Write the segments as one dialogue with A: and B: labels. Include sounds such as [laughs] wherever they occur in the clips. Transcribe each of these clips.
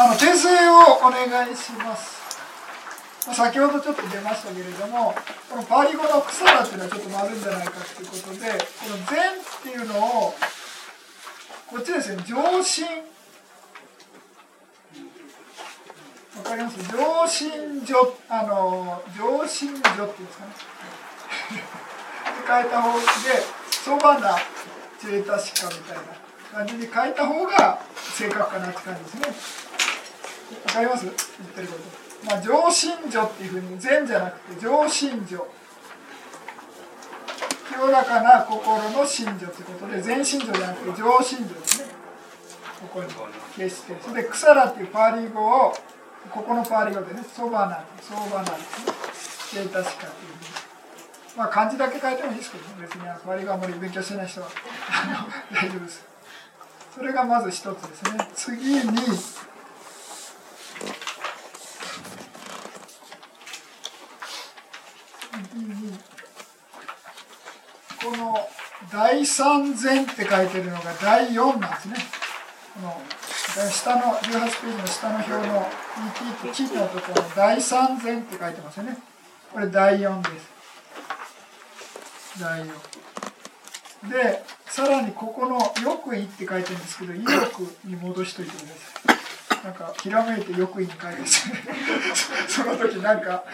A: あの訂正をお願いします。先ほどちょっと出ましたけれどもこのパリ語の草だっていうのはちょっと丸んじゃないかということでこの「善」っていうのをこっちですね上心わかります？上心女あの上心女っていうんですかね。で変えた方でそばなチェータシカみたいな感じに変えた方が正確かなって感じですね。わかります？言ってること。まあ上心女っていうふうに善じゃなくて上心女。清らかな心の信女ということで全信女じゃなくて上信女ですね。ここに消してそれで草らっていうパーリー語をここのパーリー語でねそばなそばなですね。データしかっていうふうにまあ漢字だけ書いてもいいですけど、別にパーリー語あんまり勉強してない人は大丈夫です。それがまず一つですね。次に次にこの第三前って書いてるのが第4なんですね。この下の18ページの下の表の ET って地のところの第三前って書いてますよね。これ第4です。第4。で、さらにここの「よくい」って書いてるんですけど「意欲」に戻しといてください。なんかひらめいて「よくい」に書いて [laughs] その時なんか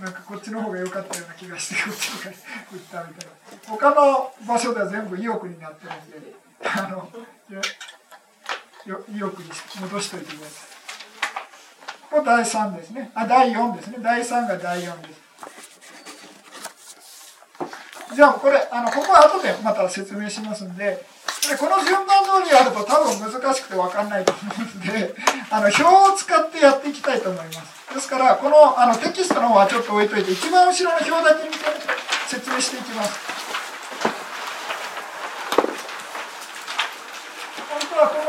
A: なんかこっちの方が良かったような気がしてこっちに打ったみたいな他の場所では全部意欲になってるんであの意欲に戻しといてくださいここ第3ですねあ第4ですね第3が第4ですじゃあこれあのここは後でまた説明しますんででこの順番通りやると多分難しくて分かんないと思うんであの表を使ってやっていきたいと思います。ですからこのあのテキストの方はちょっと置いといて一番後ろの表だけ見て説明していきます。本当はこの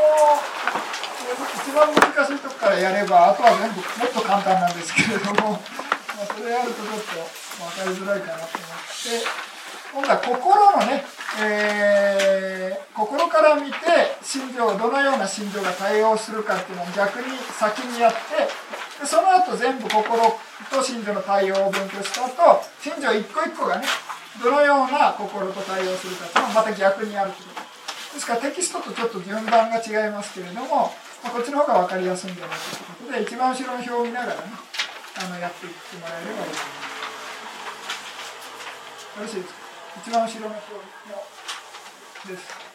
A: 一番難しいとこからやればあとは全部もっと簡単なんですけれども、まあ、それやるとちょっと分かりづらいかなと思って。今度は心のね、えー、心から見て心情どのような心情が対応するかっていうのを逆に先にやってでその後全部心と心情の対応を勉強した後心情一個一個がねどのような心と対応するかっていうのをまた逆にやるというですからテキストとちょっと順番が違いますけれども、まあ、こっちの方が分かりやすいんじゃないかということで一番後ろの表を見ながらねあのやっていってもらえればいいと思います。よろしいですか？一番後ろの表のです。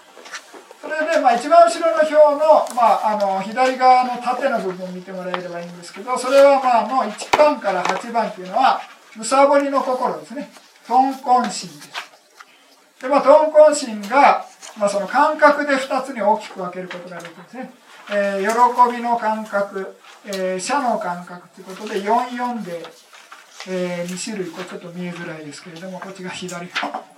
A: それで、まあ、一番後ろの表の,、まあ、あの左側の縦の部分を見てもらえればいいんですけどそれはまあの1番から8番っていうのはむさぼりの心ですね豚根心です。でまあ豚根心が、まあ、その感覚で2つに大きく分けることができるんですね。えー、喜びの感覚、えー、社の感覚ということで44でえー、2種類これちょっと見えづらいですけれどもこっちが左上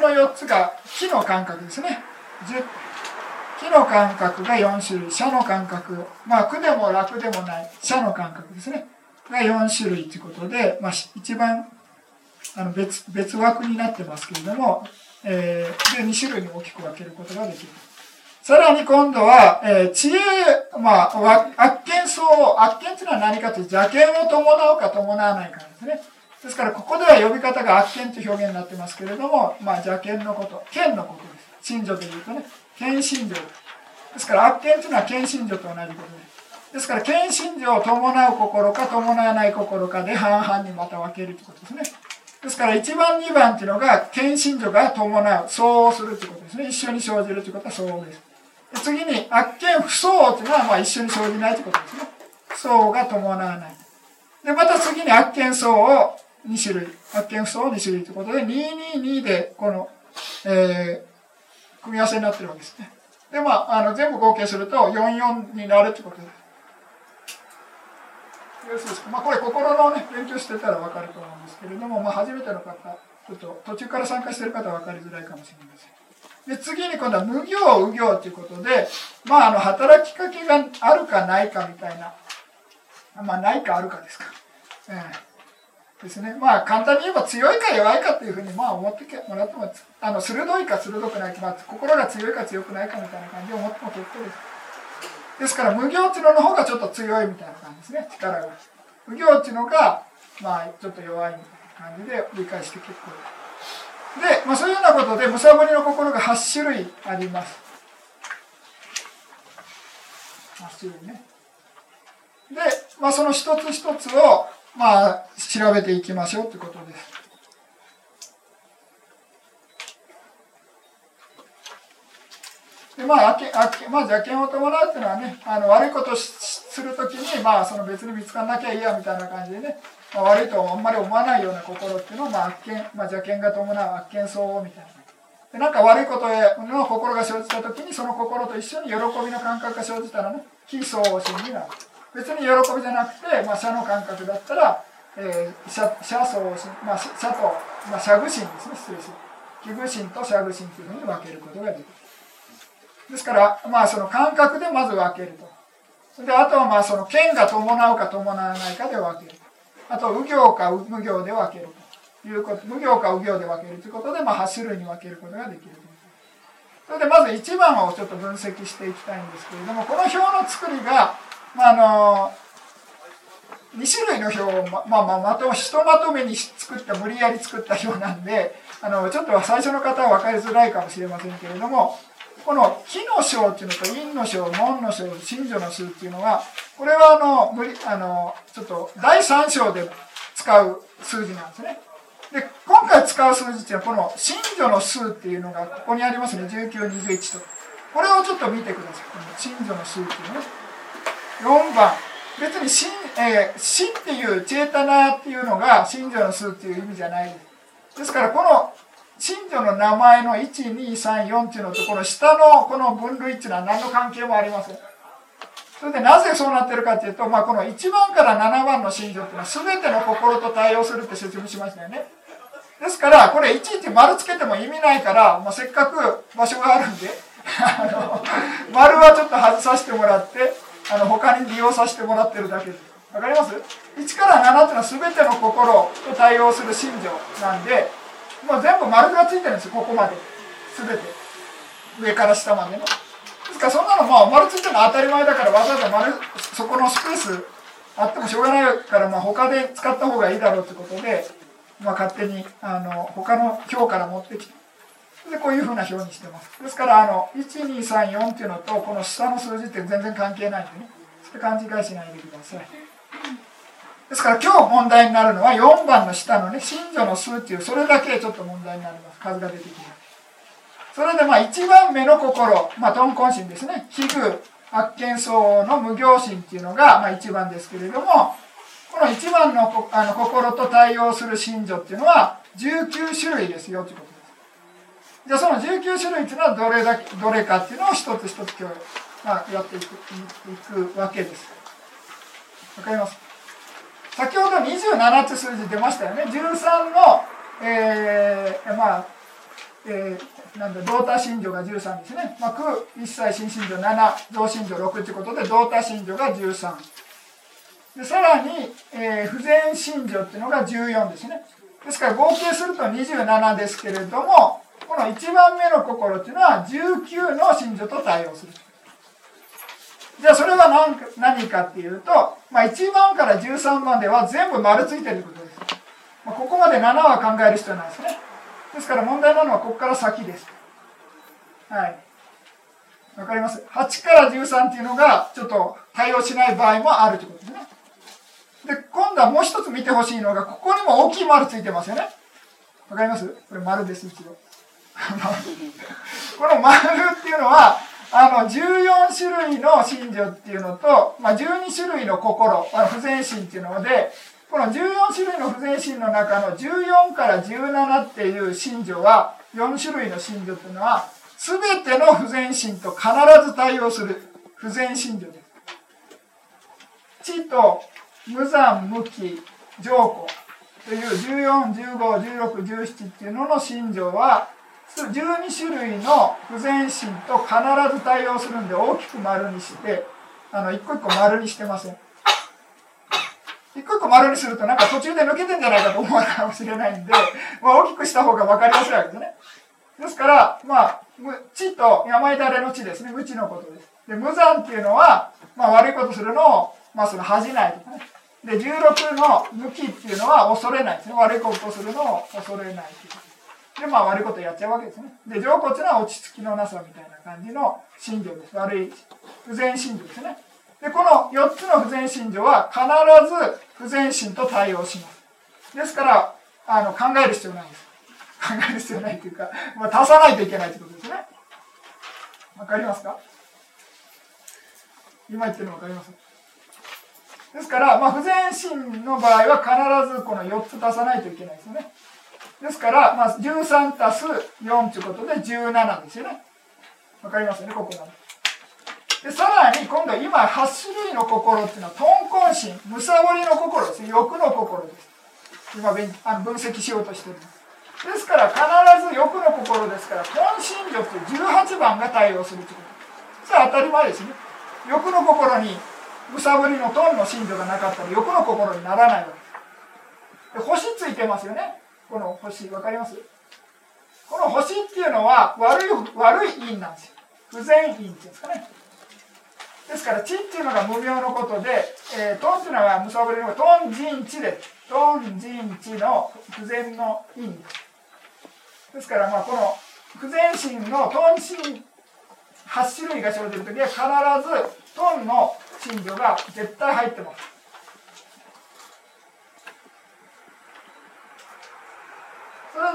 A: の4つが木の感覚ですね。木の感覚が4種類社の感覚まあ苦でも楽でもない社の感覚ですね。が4種類ということで、まあ、一番あの別別枠になってますけれどもえー、で2種類に大きく分けることができる。さらに今度は、えー、知恵、まあ、悪見相応。悪見というのは何かというと、邪見を伴うか伴わないかですね。ですから、ここでは呼び方が悪見という表現になってますけれども、まあ、邪見のこと、見のことです。信女というとね、見信女。ですから、悪見というのは見信女と同じことです。ですから、見信女を伴う心か伴わない心かで半々にまた分けるということですね。ですから1番2番っていうのが献身女が伴う相応するということですね。一緒に生じるということは相応です。で次に悪見不相応っていうのはまあ一緒に生じないということですね。相応が伴わない。でまた次に悪見相応2種類。悪見不相応2種類ということで222でこの、えー、組み合わせになってるわけですね。でまああの全部合計すると44になるということです。よろしいですか、まあ、これ心のね勉強してたら分かると思うんですけれども、まあ、初めての方ちょっと途中から参加してる方は分かりづらいかもしれませんで次に今度は無行無行ということでまああの働きかけがあるかないかみたいなまあないかあるかですか、えですね。まあ簡単に言えば強いか弱いかっていうふうにまあ思ってもらっても、あの鋭いか鋭くないか、まあ、心が強いか強くないかみたいな感じで思っても結構です。ですから無行っていうの方がちょっと強いみたいな感じですね、力が。無行っていうのが、まあちょっと弱いみたいな感じで理解して結構で。まあそういうようなことで、むさぼりの心が8種類あります。8種類ね。で、まあその一つ一つを、まあ、調べていきましょうということです。でまあ、あけあけまあ、邪険を伴うっていうのはね、あの悪いことするときに、まあ、その別に見つからなきゃいいやみたいな感じでね、まあ、悪いとあんまり思わないような心っていうのを、まあ、悪見、まあ、邪険が伴う悪見相応みたいな。でなんか悪いことへの心が生じたときに、その心と一緒に喜びの感覚が生じたらね、非相応心になる。別に喜びじゃなくて、まあ、社の感覚だったら、えー、社社相心、まあ、社と、まあ、社具心ですね、失礼する。器具心と社具心というふうに分けることができる。ですから、まあ、その感覚でまず分けると。それで、あとはまあ、その剣が伴うか伴わないかで分ける。あと、右行か無行で分けるということ。無行か右行で分けるということで、まあ、8種類に分けることができる。それでまず1番をちょっと分析していきたいんですけれども、この表の作りが、まあ、あの2種類の表をま、ままあ、まとひとまとめに作った無理やり作った表なんであのちょっと最初の方は分かりづらいかもしれませんけれどもこの木の章っていうのと陰の章門の章真女の数っていうのはこれはあの無理あのちょっと第3章で使う数字なんですね。で今回使う数字っていうのはこの真女の数っていうのがここにありますね。1921と。これをちょっと見てください。この真女の数っていうね。4番。別に真,、えー、真っていうチェータナーっていうのが信者の数っていう意味じゃない。ですですからこの信者の名前の1234っていうのとこの下のこの分類っていうのは何の関係もありませんそれでなぜそうなってるかっていうと、まあ、この1番から7番の信者っていうのは全ての心と対応するって説明しましたよねですからこれいちいち丸つけても意味ないから、まあ、せっかく場所があるんで [laughs] あの丸はちょっと外させてもらってあの他に利用させてもらってるだけです。わかります ?1 から7っていうのは全ての心と対応する信条なんで、もう全部丸がついてるんですよ、ここまで。全て。上から下までの。ですからそんなのまあ丸ついてるのは当たり前だからわざわざ丸、そこのスペースあってもしょうがないから、まあ他で使った方がいいだろうってことで、まあ勝手にあの他の表から持ってきて。で、こういうふうな表にしてます。ですから、あの、1234っていうのと、この下の数字って全然関係ないんでね。それ勘違いしないでください。ですから今日問題になるのは4番の下のね、信女の数っていう、それだけちょっと問題になります。数が出てきます。それでまあ1番目の心、まあ、豚根心ですね。器具、悪見相の無行心っていうのが、まあ、1番ですけれども、この1番のあの心と対応する信女っていうのは19種類ですよということですじゃあその19種類っていうのはどれだけどれかっていうのを一つ一つ今日、まあ、やっていくいくわけです。わかります？先ほど27って数字出ましたよね。13の、えー、まあ、えー、なんだ、同多信条が13ですね。まあ、空、一切新信条7、同信条6ということで、同多信条が13。で、さらに、えー、不全信条っていうのが14ですね。ですから合計すると27ですけれども、この1番目の心っていうのは19の信条と対応する。じゃあそれは何か何かっていうと、まあ、1番から13番では全部丸ついてるってことです。まあ、ここまで7は考える必要ないですね。ですから問題なのはここから先です。はい。わかります ?8 から13っていうのがちょっと対応しない場合もあるということですね。で、今度はもう一つ見てほしいのが、ここにも大きい丸ついてますよね。わかります？これ丸です、一応。[laughs] この丸っていうのは、あの、14種類の信条っていうのと、まあ、12種類の心、あの不全心っていうので、この14種類の不全心の中の14から17っていう信条は、4種類の信条っていうのは、すべての不全心と必ず対応する不全信条です。知と無残無期上皇という14、15、16、17っていうのの信条は、12種類の不全心と必ず対応するんで大きく丸にしてあの一個一個丸にしてません一個一個丸にするとなんか途中で抜けてんじゃないかと思うかもしれないんで、まあ、大きくした方が分かりやすいわけですね。ですから、まあ、地と山だれの地ですね。無知のことです。で、無残っていうのは、まあ、悪いことするのを、まあ、その恥じないとかね。で、16の抜きっていうのは恐れないですね。悪いことするのを恐れないで、まあ、悪いことやっちゃうわけですね。で、上骨は落ち着きのなさみたいな感じの信条です。悪い、不全信条ですね。で、この4つの不全信条は必ず不全心と対応します。ですから、あの、考える必要ないです。考える必要ないというか、まあ、足さないといけないということですね。わかりますか？今言ってるのわかります？ですから、まあ、不全心の場合は必ずこの4つ足さないといけないですよね。ですから、まあ、13足す4ということで17ですよね。わかりますよね、ここまで。でさらに今度は今8種類の心っていうのは豚根心むさぼりの心です欲の心です。今あの分析しようとしてるですから必ず欲の心ですから根心力と18番が対応するということ。それは当たり前ですね。欲の心にむさぼりのトンの心情がなかったら欲の心にならないわけ。ですで星ついてますよね。この星分かります？この星っていうのは悪い悪い因なんですよ不全因っていうんですかねですから、地っていうのが無名のことで、えー、トンっていうのはむさぼりのトン人地で、トン人地の不全の因です。ですから、まあ、この不全心のトン心8種類が生じるときは必ずトンの真魚が絶対入ってます。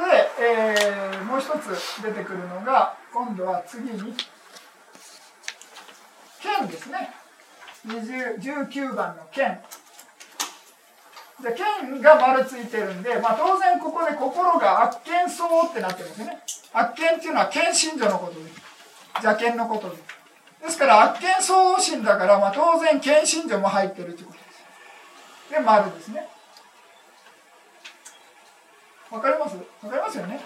A: で、えー、もう一つ出てくるのが今度は次に剣ですね。19番の剣。で剣が丸ついてるんで、まあ、当然ここで心が悪剣相ってなってるんですね。悪剣っていうのは剣信女のことです。邪剣のことです。ですから悪剣相応心だから、まあ、当然剣信女も入ってるということです。で丸ですね。わかります？わかりますよね、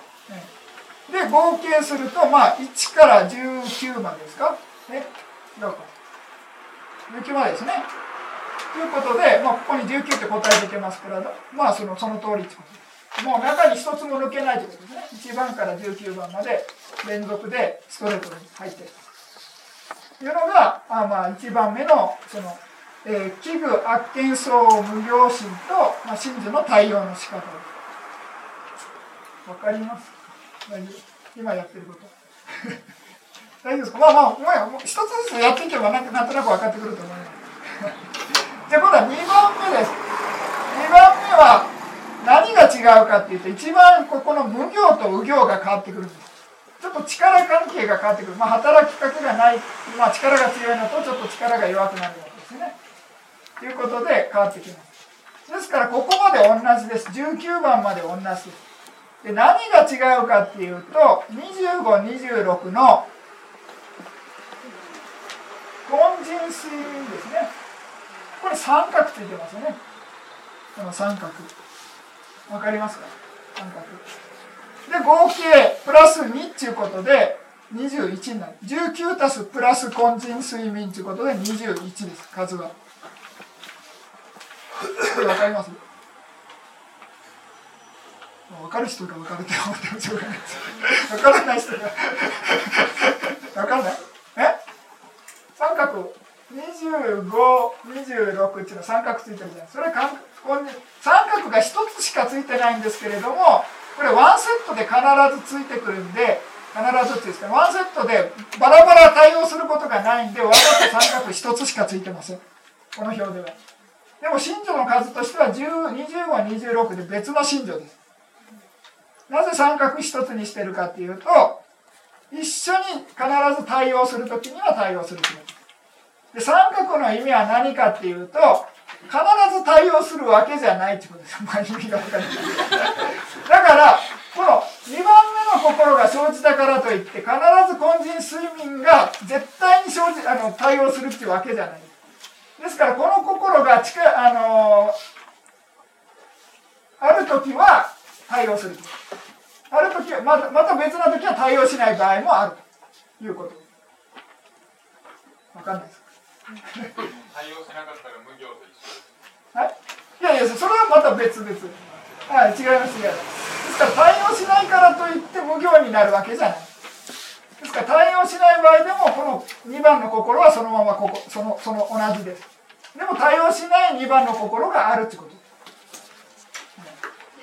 A: で合計するとまあ1から19までですか？ね違うか。19までですね。ということで、まあ、ここに19って答えていけますからまあそのその通りってこと。ですもう中に一つも抜けないということですね。1番から19番まで連続でストレートに入ってると。いうのがあまあ1番目のその、えー、器具悪見層無行心と、まあ、真珠の対応の仕方です。わかります大丈夫今やってること？[laughs] 大丈夫ですか？まあまあ、もう一つずつやっていけばなんなんとなく分かってくると思います。[laughs] じゃあ今度は2番目です。2番目は何が違うかっていうと、一番ここの無行と右行が変わってくるんです。ちょっと力関係が変わってくる。まあ、働きかけがない、まあ、力が強いのとちょっと力が弱くなるわけですね。ということで変わってきます。ですからここまで同じです。19番まで同じです。で何が違うかっていうと、25、26の凡人睡眠ですね。これ三角ついてますよね。この三角。わかりますか？三角。で合計プラス2っていうことで21になる。19たすプラス根人睡眠ということで21です。数は。これ分かります？分かる人が分かるって思ってもしょうがないです分からない人が分かんないえ三角25、26っていうのは三角ついてるじゃないそれかここに三角が一つしかついてないんですけれどもこれワンセットで必ずついてくるんで必ずっていうんですねワンセットでバラバラ対応することがないんでわざと三角一つしかついてませんこの表ではでも信条の数としては2526で別の信条ですなぜ三角一つにしてるかっていうと一緒に必ず対応するときには対応するで三角の意味は何かっていうと必ず対応するわけじゃないってことです。[laughs] まあ、意味が分かる。[laughs] だから、この2番目の心が生じたからといって、必ず根人睡眠が絶対に生じあの対応するっていうわけじゃない。ですから、この心が近あのある時は対応する。ある時はまた、また別な時は対応しない場合もあるということ。わかんないです。[laughs]
B: 対応しなかったら無行と一緒
A: はい？いやいやそれはまた別々。はい違います違います。ですから対応しないからといって無行になるわけじゃない。ですから対応しない場合でもこの2番の心はそのままここそのその同じです。でも対応しない2番の心があるってこと。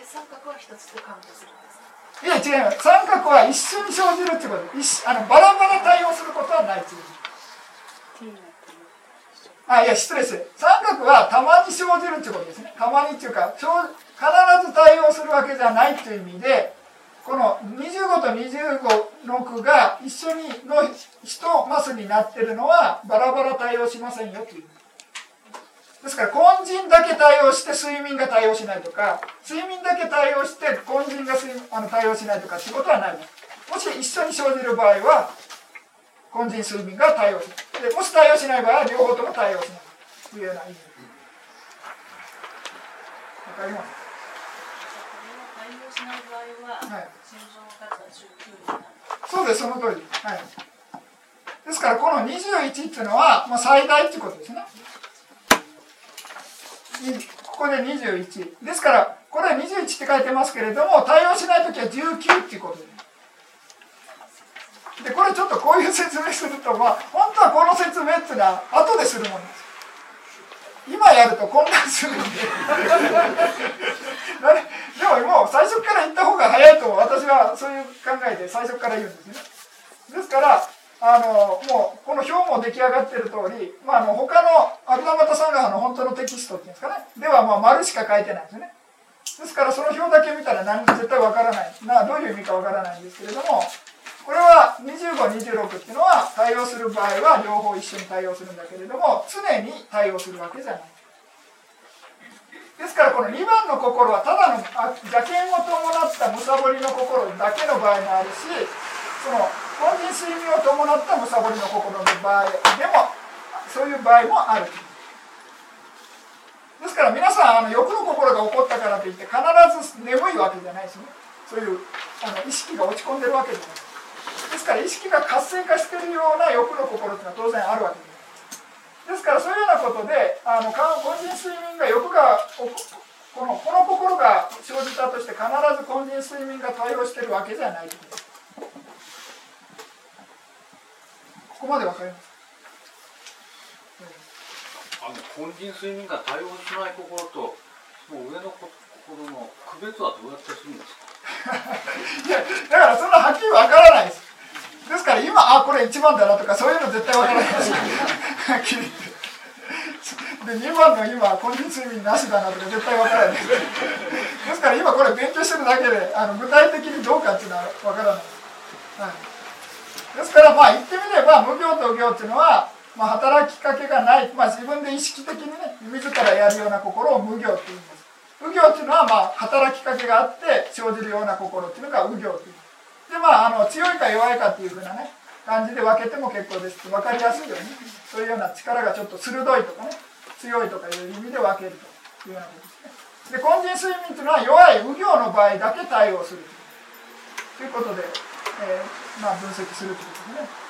B: 三角は一つとカウントする。んです
A: いや違います三角は一緒に生じるってこと。一あのバラバラ対応することはないってこと。あいや失礼して。三角はたまに生じるってことですね。たまにっていうか必ず対応するわけじゃないという意味でこの25と25の句が一緒にの1マスになってるのはバラバラ対応しませんよというですから根人だけ対応して睡眠が対応しないとか睡眠だけ対応して根人があの対応しないとかっていうことはないもし一緒に生じる場合は根人睡眠が対応するでもし対応しない場合は両方とも対応しない。というような意味わかります？
B: 対応しない場合は、はい、
A: そうですその通り。はい。ですからこの21っていうのは、まあ、最大っていうことですねここで21ですからこれは21って書いてますけれども対応しない時は19っていうことで。でこれちょっとこういう説明するとまあ本当はこの説明っていうのは後でするものです。今やると混乱するんで。[laughs] でももう最初から言った方が早いと私はそういう考えで最初から言うんですね。ですからあのもうこの表も出来上がってる通り、まあ、あの他のアルダマタサンガハの本当のテキストっていうんですかね。ではまあ丸しか書いてないんですね。ですからその表だけ見たら何絶対わからない。などういう意味かわからないんですけれどもこれは2526っていうのは対応する場合は両方一緒に対応するんだけれども常に対応するわけじゃない。ですからこの2番の心はただの邪剣を伴ったむさぼりの心だけの場合もあるしその本人睡眠を伴ったむさぼりの心の場合でもそういう場合もあるですから皆さんあの欲の心が起こったからといって必ず眠いわけじゃないですね。そういうあの意識が落ち込んでるわけじゃない。ですから意識が活性化してるような欲の心っていうのは当然あるわけですですからそういうようなことであの根人睡眠が欲がこのこの心が生じたとして必ず根人睡眠が対応してるわけじゃないこここまでわかります。
C: あの根人睡眠が対応しない心とその上の心の区別はどうやってするんですか？
A: いやだからそんなはっきりわからないです。ですから今あこれ1番だなとかそういうの絶対わからないです。はっきり言って。で2番の今根人睡眠なしだなとか絶対わからないです。ですから今これ勉強してるだけであの具体的にどうかっていうのはわからない、はい、ですからまあ言ってみれば無行と行っていうのは、まあ、働きかけがない、まあ、自分で意識的にね自らやるような心を無行って言います。右行っていうのはまあ働きかけがあって生じるような心っていうのが右行というでまああの強いか弱いかっていうふうなね感じで分けても結構です。分かりやすいようにそういうような力がちょっと鋭いとかね強いとかいう意味で分けるというようなことですね。で根人睡眠というのは弱い右行の場合だけ対応するということで、えー、まあ、分析するということですね。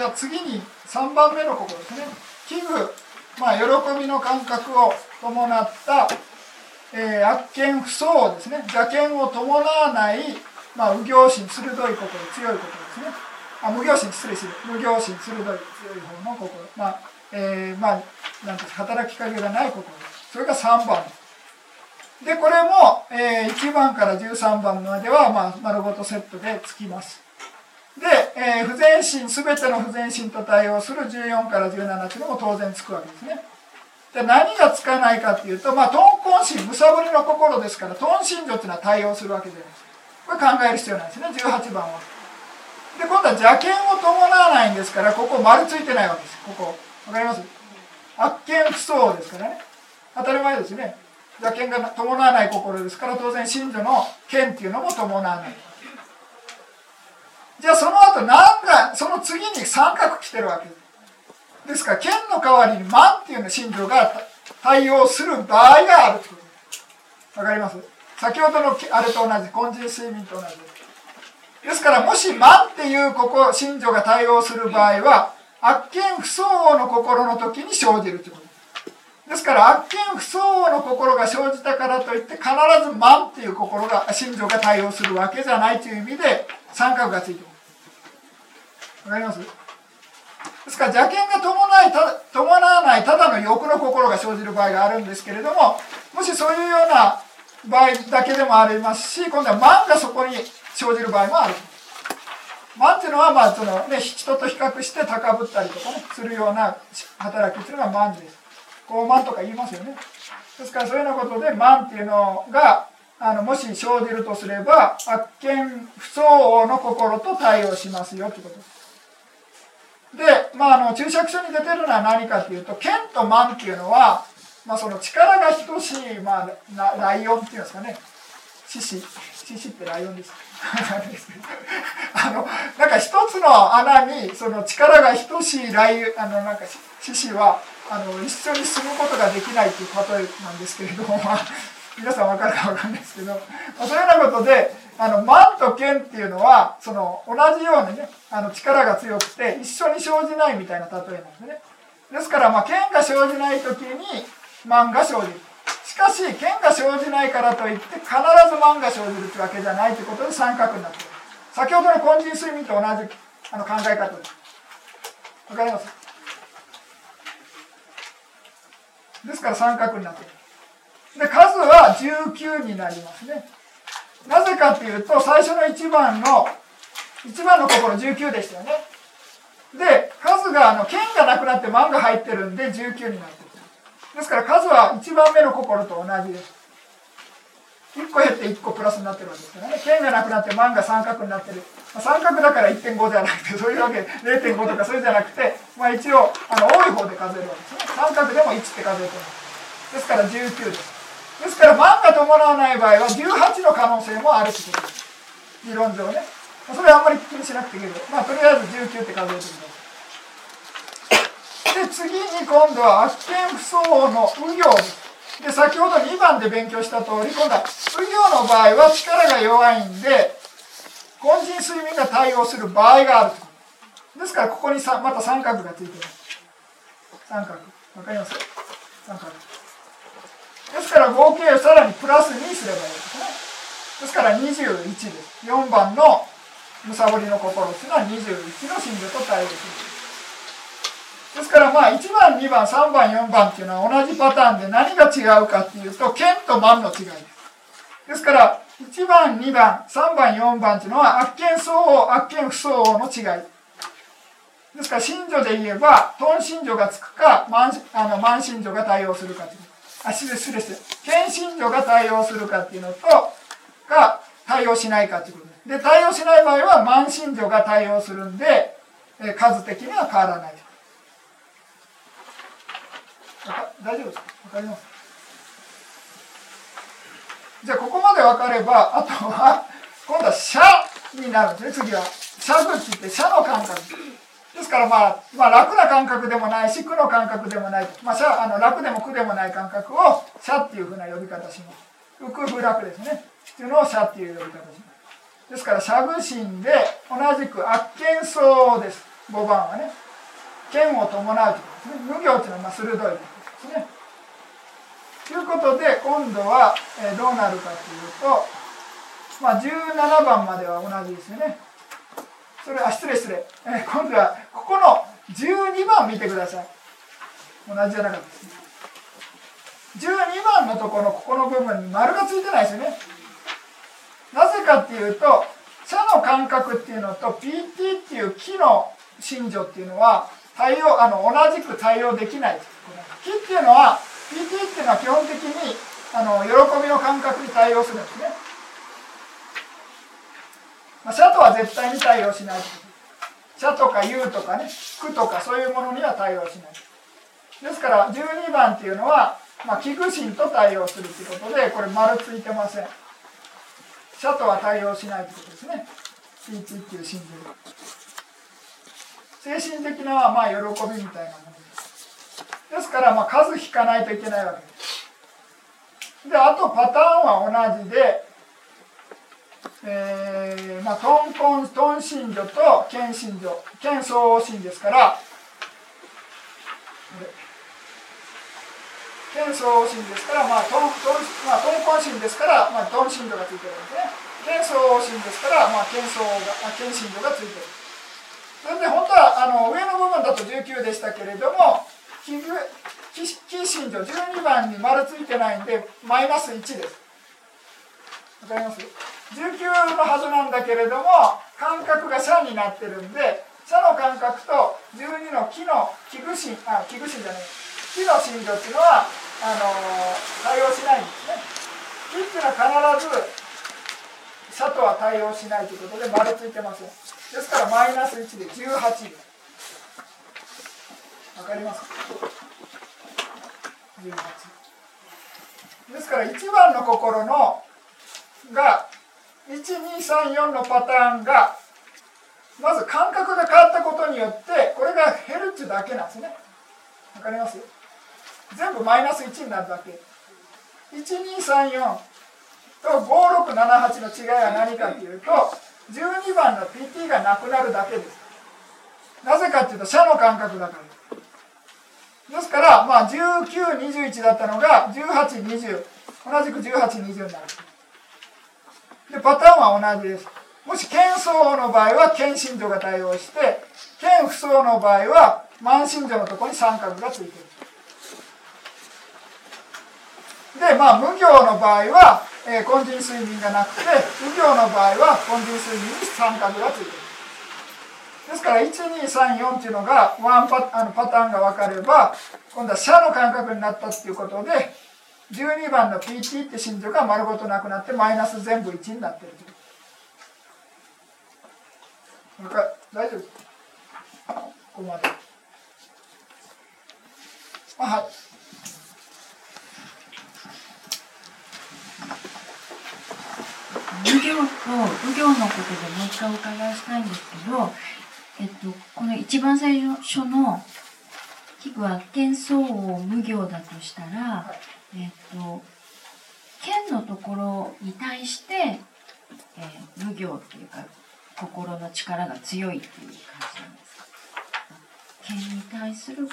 A: じゃあ次に3番目の心ですね。危惧、まあ、喜びの感覚を伴った、えー、悪見不相ですね。邪見を伴わない、まあ、右行心鋭い心強い心ですね。あ無行心失礼する無行心鋭い強い方の心。まあえー、まあなんて働きかけがない心それが3番。でこれも、えー、1番から13番までは、まあ、丸ごとセットでつきます。で、えー、不全心全ての不全心と対応する14から17というのも当然つくわけですね。で何がつかないかっていうと、まあ、豚根心むさぶりの心ですから豚心情っていうのは対応するわけじゃないです。かこれ考える必要ないですね18番は。で今度は邪見を伴わないんですからここ丸ついてないわけです。ここ。わかります？悪見不相ですからね。当たり前ですね。邪見が伴わない心ですから当然信女の見っていうのも伴わない。じゃあその後何がその次に三角来てるわけですですか。ら剣の代わりに万っていうの信条が対応する場合があるってこと。ですわかります？先ほどのあれと同じ根人睡眠と同じ。ですからもし万っていうここ信条が対応する場合は悪見不相応の心の時に生じるということ。ですから悪見不相応の心が生じたからといって必ず万っていう心が信条が対応するわけじゃないという意味で三角がついてます。わかります？ですから邪見が伴い伴わないただの欲の心が生じる場合があるんですけれどももしそういうような場合だけでもありますし今度は万がそこに生じる場合もある。万っていうのはまあその、ね、人と比較して高ぶったりとかねするような働きっていうのが万です。傲慢とか言いますよね。ですからそういうようなことで万っていうのがあのもし生じるとすれば悪見不相応の心と対応しますよってことです。で、まあ、あの注釈書に出てるのは何かっていうと剣と万っていうのは、まあ、その力が等しい、まあ、ライオンっていうんですかね。獅子。獅子ってライオンです。[laughs] あのなんか一つの穴にその力が等しいライあのなんか獅子はあの一緒に住むことができないっていう例えなんですけれども、皆さん分かるか分かんないですけど、まあ、そういうようなことであの万と剣っていうのはその同じようにねあの力が強くて一緒に生じないみたいな例えなんですね。ですからまあ剣が生じない時に万が生じる。しかし剣が生じないからといって必ず万が生じるってわけじゃないということで三角になってる。先ほどの根人睡眠と同じあの考え方です。わかります？ですから三角になってる。で数は19になりますね。なぜかっていうと最初の1番の1番の心19でしたよね。で数があの剣がなくなって万が入ってるんで19になってるですから数は1番目の心と同じです。1個減って1個プラスになってるわけですからね。剣がなくなって万が三角になってる、まあ、三角だから1.5じゃなくてそういうわけで0.5とかそれじゃなくて、まあ、一応あの多い方で数えるわけですね。三角でも1って数えてます。ですから19です。ですから万が伴わない場合は18の可能性もあるってことです。理論上ね。それはあんまり気にしなくていいけど。まあとりあえず19って数えてくださいで次に今度は悪見不相応の右行ですで先ほど2番で勉強した通り今度は右行の場合は力が弱いんで根人睡眠が対応する場合があると。ですからここにさまた三角がついてます三角。わかります？三角。ですから合計をさらにプラス2すればいいんですね。ですから21です。4番のむさぼりの心っていうのは21の真珠と対応する。ですからまあ1番2番3番4番っていうのは同じパターンで何が違うかっていうと剣と万の違いです。ですから1番2番3番4番っていうのは悪見相応悪見不相応の違い。ですから信女で言えば豚信女がつくか万あの万信女が対応するかという。あ失礼失礼して検診所が対応するかっていうのとが対応しないかっていうことですで対応しない場合は満診所が対応するんで、え数的には変わらない。大丈夫ですか？分かります？じゃあここまで分かればあとは今度は「社」になるんですね。次は「社口」って「社の感覚」ですから、まあ、まあ楽な感覚でもないし苦の感覚でもない、まあ、あの楽でも苦でもない感覚を「社」っていうふうな呼び方します。浮く不楽ですね。っていうのを「社」っていう呼び方します。ですから、社具心で同じく悪見相です。5番はね。剣を伴うということですね無行というのはまあ鋭いということですねということで今度は、えどうなるかというと、まあ、17番までは同じですよねそれあ失礼失礼、え今度はここの12番見てください。同じじゃなかったですね。12番のところのここの部分に丸がついてないですよね。なぜかっていうと社の感覚っていうのと PT っていう木の信条っていうのは対応あの同じく対応できない。木っていうのは PT っていうのは基本的にあの喜びの感覚に対応するんですね、まあ、社とは絶対に対応しない社とか有とかね苦とかそういうものには対応しないですから12番っていうのは、まあ、器具心と対応するということでこれ丸ついてません社とは対応しないということですね。ピーチっていう信じる。精神的なまあ喜びみたいなものです。ですからまあ数引かないといけないわけです。で、あとパターンは同じで、えー、まあ、トンコン、トン信女と剣信女、剣相応信ですから、天相神ですから、まあ、トントンまあ、トンコン神ですから、まあ、トン神度がついてるんですね。天相神ですから、まあ、天相が、あ、天神度がついてる。それで、本当は、あの、上の部分だと19でしたけれども、キグ、キキ神度12番に丸ついてないんで、マイナス1です。わかります？?19 のはずなんだけれども、感覚が社になってるんで、社の感覚と12の木の器具神、あ、器具神じゃない。木の信条っていうのはあの対応しないんですね木っていうのは必ず社とは対応しないということで丸ついてませんですからマイナス1で18わかりますか？18ですから1番の心のが1234のパターンがまず感覚が変わったことによってこれが減るっていうだけなんですね。わかります？全部マイナス1になるだけ。1234と5678の違いは何かというと12番の PT がなくなるだけです。なぜかっていうと社の感覚だから。ですからまあ1921だったのが1820同じく1820になる。でパターンは同じですもし剣相の場合は剣心度が対応して剣不相の場合は満心度のところに三角がついてるで、まあ、無行の場合は、えー、根人睡眠がなくて、無行の場合は根人睡眠に三角がついてる。ですから、1234っていうのが、ワンパあのパターンが分かれば、今度は社の感覚になったっていうことで、12番の PT って真珠が丸ごとなくなって、マイナス全部1になってる大丈夫？ここまで。あはい。
D: 授業と授業のことでもう一回お伺いしたいんですけど、えっと、この一番最初の器具は剣相応無行だとしたら、えっと、剣のところに対して、えー、無行っていうか心の力が強いっていう感じなんですか？剣に対する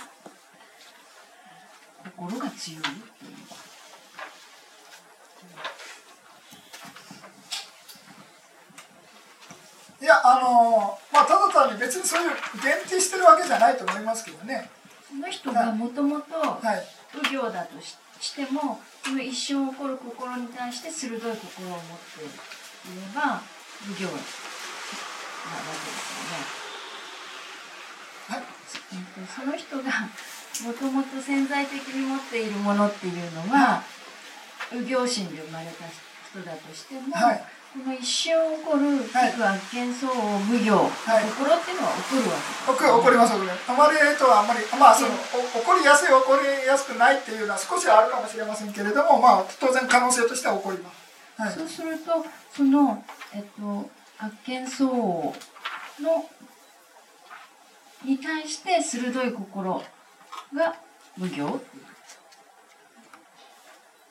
D: 心が強いっていう。
A: いやあのまあただ単に別にそういう限定してるわけじゃないと思いますけどね。
D: その人がもともと右行だとししてもその一生起こる心に対して鋭い心を持っていれば右行なわけですよね。はい、その人がもともと潜在的に持っているものっていうのは、右行心で生まれた人だとしても、はいこの一瞬起こる器具は幻想無行、はい、心っていうのは起こるわけ
A: 起こります起こりますあまりとはあまりまあその起こりやすい起こりやすくないっていうのは少しあるかもしれませんけれどもまあ当然可能性としては起こります、
D: はい、そうするとそのえっと発見相のに対して鋭い心が無行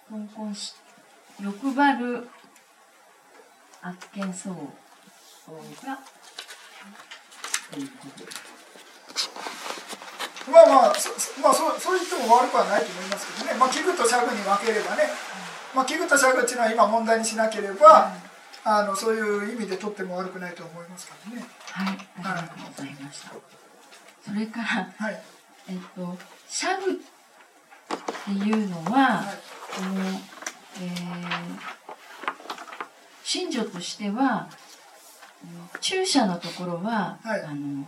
D: 香港欲張る発見層がという。こと
A: まあまあそ,、まあ、そそう言っても悪くはないと思いますけどね、まあ、器具と尺に分ければね、まあ、器具と尺っていうのは今問題にしなければ、あのそういう意味でとっても悪くないと思いますからね。
D: はい、ありがとうございました。それから、
A: はい、
D: えっと、シャグっていうのは、はい、この、えー、信女としては、注射のところは、はい、あの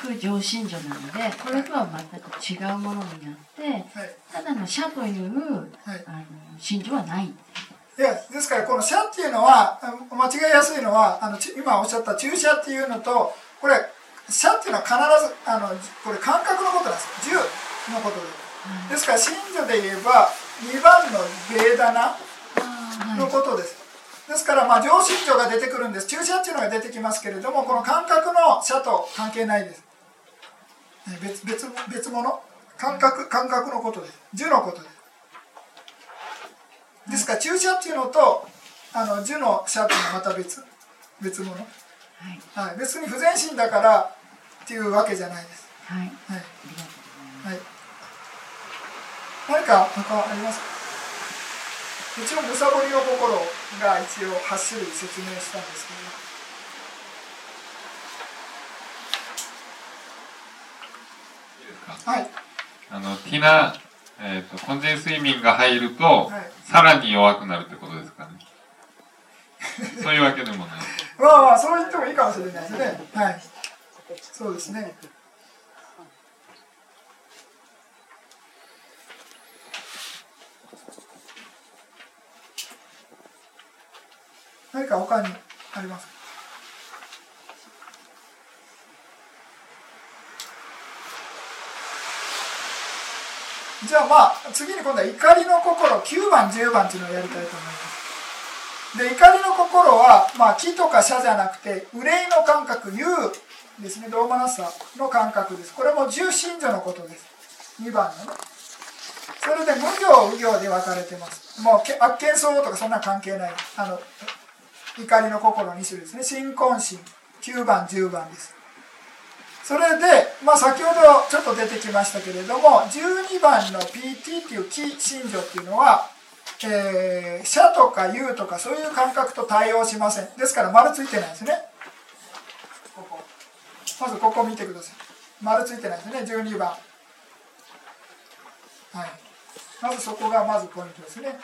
D: 空上信女なのでこれとは全く違うものになって、はい、ただの社という、はい、あの信女はない。い
A: やですからこの社っていうのは間違いやすいのはあの今おっしゃった注射っていうのとこれ社っていうのは必ずあのこれ感覚のことなんです。銃のことで、ですから信女で言えば2番のベーダナのことです、ですから、まあ、上心情が出てくるんです。注射っていうのが出てきますけれども、この感覚の射と関係ないです。別別別物？感覚感覚のことです。樹のことです。ですから、注射っていうのと、あの樹の射っていうのはまた別別物、はい、はい、別に不全身だからっていうわけじゃないです。
D: はい。はい。
A: はい、何か他ありますか？一応むさぼりの心が一応8種類説明したんですけど。はい、
E: あのティナ、えーと、コンジン睡眠が入ると、はい、さらに弱くなるってことですかね。[laughs] そういうわけでもない。
A: まあまあそう言ってもいいかもしれないですね。はい。そうですね何か他にありますか？じゃあまあ次に今度は怒りの心9番10番っていうのをやりたいと思います。で怒りの心は、まあ、気とか謝じゃなくて憂いの感覚憂ですね。ドーマナッサの感覚です。これも重心女のことです。2番のね。それで無行無行で分かれてます。もうけ悪見相とかそんな関係ない。あの怒りの心の2種ですね。新婚心。9番10番です。それで、まあ、先ほどちょっと出てきましたけれども12番の PT っていう気心情っていうのは、えー、社とか有とかそういう感覚と対応しません。ですから丸ついてないですね。ここ。まずここ見てください。丸ついてないですね。12番。はい。まずそこがまずポイントですね。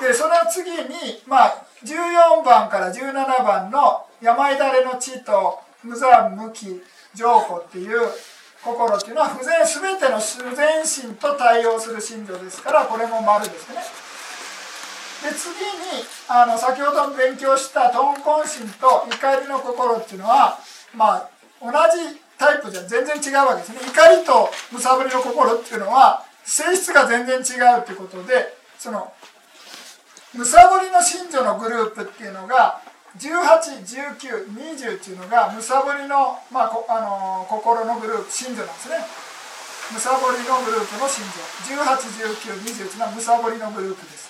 A: でその次に、まあ、14番から17番の病だれの地と無残無気浄化っていう心っていうのは不全全ての自然心と対応する信条ですからこれも丸ですね。で次にあの先ほど勉強した豚根心と怒りの心っていうのはまあ同じタイプじゃ全然違うわけですね。怒りとむさぼりの心っていうのは性質が全然違うっていうことでそのむさぼりの信者のグループっていうのが181920っていうのがむさぼりの,、まあこ、あの心のグループ信者なんですね。むさぼりのグループの信者181920っていうのはむさぼりのグループです。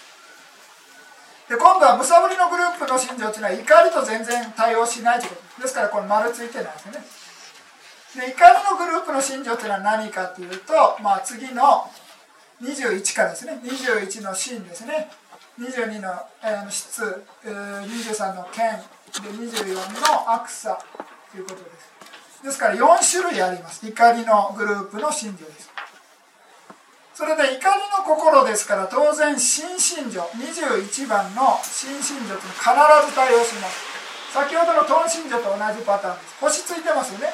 A: で今度はむさぼりのグループの信者っていうのは怒りと全然対応しないということ。ですからこれ丸ついてないですね。で怒りのグループの信条っていうのは何かというと、まあ、次の21からですね。21の真ですね。22の、えー、質、23の剣。で24の悪さということです。ですから4種類あります。怒りのグループの信条です。それで怒りの心ですから当然新信条。21番の新信条と必ず対応します。先ほどのトン信条と同じパターンです。星ついてますよね。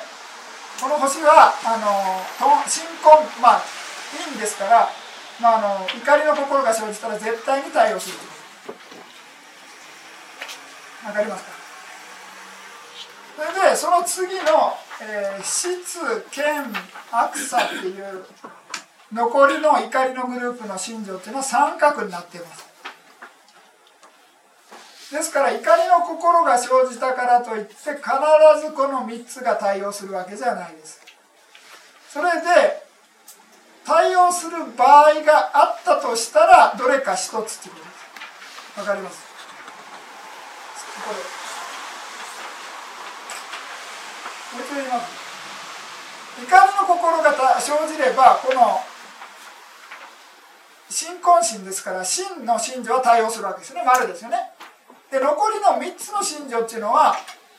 A: この星はあの新婚まあ陰ですからまあ、あの怒りの心が生じたら絶対に対応する。わかりますか？それでその次の、えー、質剣悪さっていう残りの怒りのグループの信条っていうのは三角になっています。ですから怒りの心が生じたからといって必ずこの3つが対応するわけじゃないです。それで対応する場合があったとしたらどれか一つってことですわかります？これもう一度言います怒りの心が生じればこの信根心ですから真の信条は対応するわけですね。丸ですよね。で残りの3つの信条っていうのは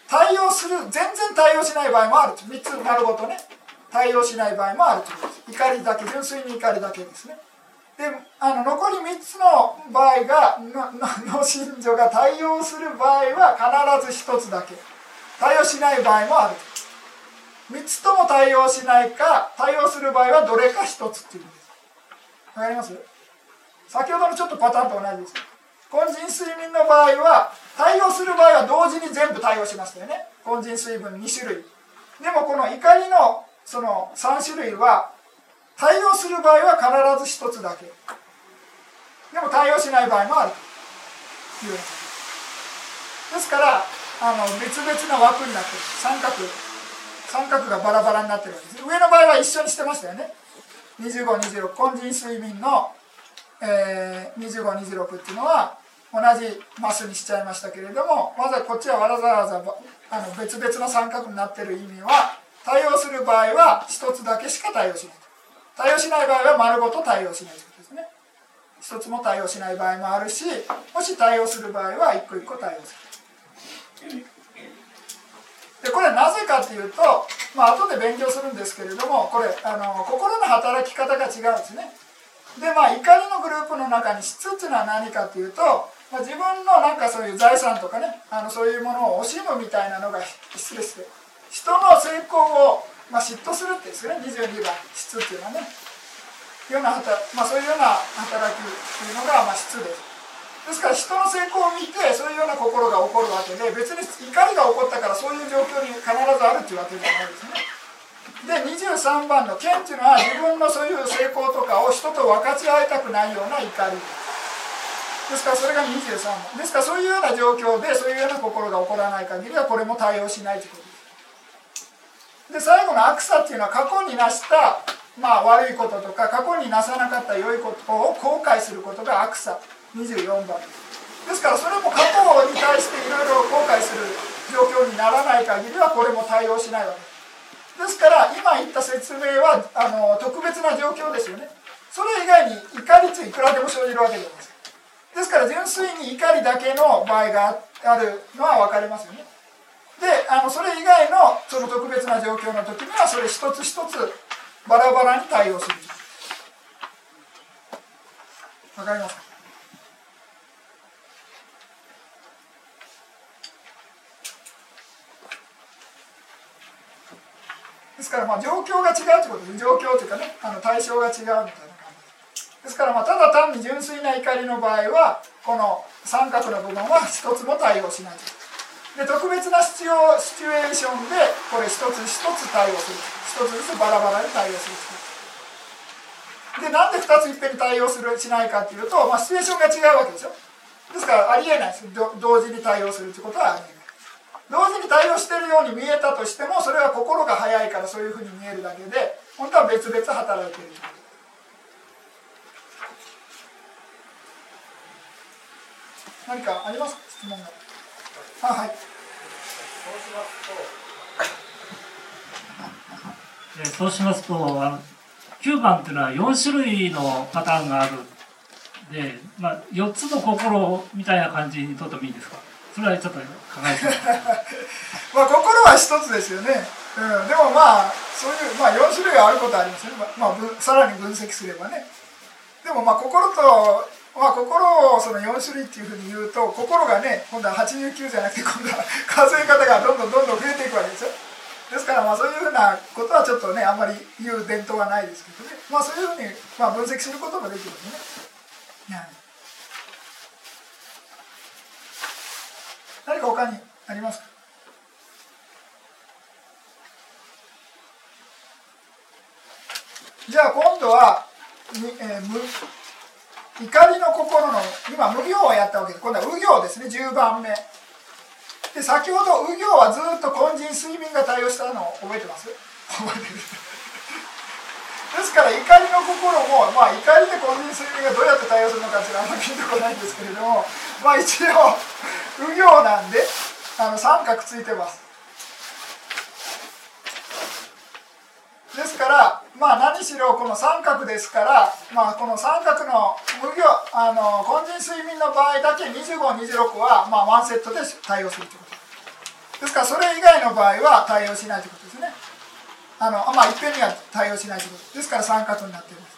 A: 対応する全然対応しない場合もある。3つ丸ごとね。対応しない場合もあるということです。怒りだけ純粋に怒りだけですね。であの残り3つの場合がの [laughs] の信条が対応する場合は必ず1つだけ。対応しない場合もある3つとも対応しないか対応する場合はどれか1つっていうんです。わかります？先ほどのちょっとパターンと同じです。根人睡眠の場合は対応する場合は同時に全部対応しましたよね。根人水分2種類。でもこの怒りのその3種類は対応する場合は必ず1つだけ。でも対応しない場合もあるというですからあの別々な枠になってる。三角。三角がバラバラになってるわけです。上の場合は一緒にしてましたよね。2526根人睡眠の、えー、2526っていうのは同じマスにしちゃいましたけれどもわざこっちはわざわざあの別々の三角になってる意味は対応する場合は1つだけしか対応しない。対応しない場合は丸ごと対応しないということですね。一つも対応しない場合もあるしもし対応する場合は一個一個対応する。でこれはなぜかっていうとまあ後で勉強するんですけれどもこれあの心の働き方が違うんですね。でまあ怒りのグループの中に質っていうのは何かっていうと、まあ、自分のなんかそういう財産とかねあのそういうものを惜しむみたいなのが質です。人の成功をまあ、嫉妬するって言うんですね22番質っていうのはね。ような働、まあ、そういうような働きっていうのがまあ質です。ですから人の成功を見てそういうような心が起こるわけで別に怒りが起こったからそういう状況に必ずあるっていうわけじゃないですね。で23番の剣っていうのは自分のそういう成功とかを人と分かち合いたくないような怒り。ですからそれが23番。ですからそういうような状況でそういうような心が起こらない限りはこれも対応しないということ。で最後の悪さっていうのは過去になした、まあ、悪いこととか過去になさなかった良いことを後悔することが悪さ。24番。ですからそれも過去に対していろいろ後悔する状況にならない限りはこれも対応しないわけ。ですから今言った説明はあの特別な状況ですよね。それ以外に怒りっていくらでも生じるわけじゃないですか。ですから純粋に怒りだけの場合があるのは分かりますよね。であのそれ以外のその特別な状況の時にはそれ一つ一つバラバラに対応する。わかりますか？ですからまあ状況が違うということで状況というかねあの対象が違うみたいな感じ。ですからまあただ単に純粋な怒りの場合はこの三角の部分は一つも対応しないということ。で特別なシチュシチュエーションでこれ一つ一つ対応する。一つずつバラバラに対応する。でなんで2ついっぺんに対応するしないかっていうと、まあ、シチュエーションが違うわけでしょ。ですからありえないです。同時に対応するってことはありえない。同時に対応してるように見えたとしてもそれは心が早いからそういうふうに見えるだけで本当は別々働いてる。何かありますか？質問が。はい。
F: そうしますとあの9番っていうのは4種類のパターンがある。で、まあ、4つの心みたいな感じにとってもいいですか？それはちょっと考えて [laughs]
A: まあ心は一つですよね、うん、でもまあそういう、まあ、4種類あることありますよね、まあ、さらに分析すればね。でもまあ心とまあ、心をその4種類っていうふうに言うと心がね今度は89じゃなくて今度は数え方がどんどんどんどん増えていくわけですよ。ですからまあそういうふうなことはちょっとねあんまり言う伝統はないですけどね。まあそういうふうにまあ分析することもできるんでね、何か他にありますか？じゃあ今度は、えー、怒りの心の今無行をやったわけで今度は右行ですね。10番目。で先ほど右行はずっと根人睡眠が対応したのを覚えてます？覚えてる。ですから怒りの心も、まあ、怒りで根人睡眠がどうやって対応するのかっていうのはあんまりピンとこないんですけれどもまあ一応右行なんであの三角ついてます。ですからまあ何しろこの三角ですから、まあ、この三角の無行あの根人睡眠の場合だけ2526はまあワンセットで対応するということ。ですからそれ以外の場合は対応しないということですね。あのまあいっぺんには対応しないということ。ですから三角になっています。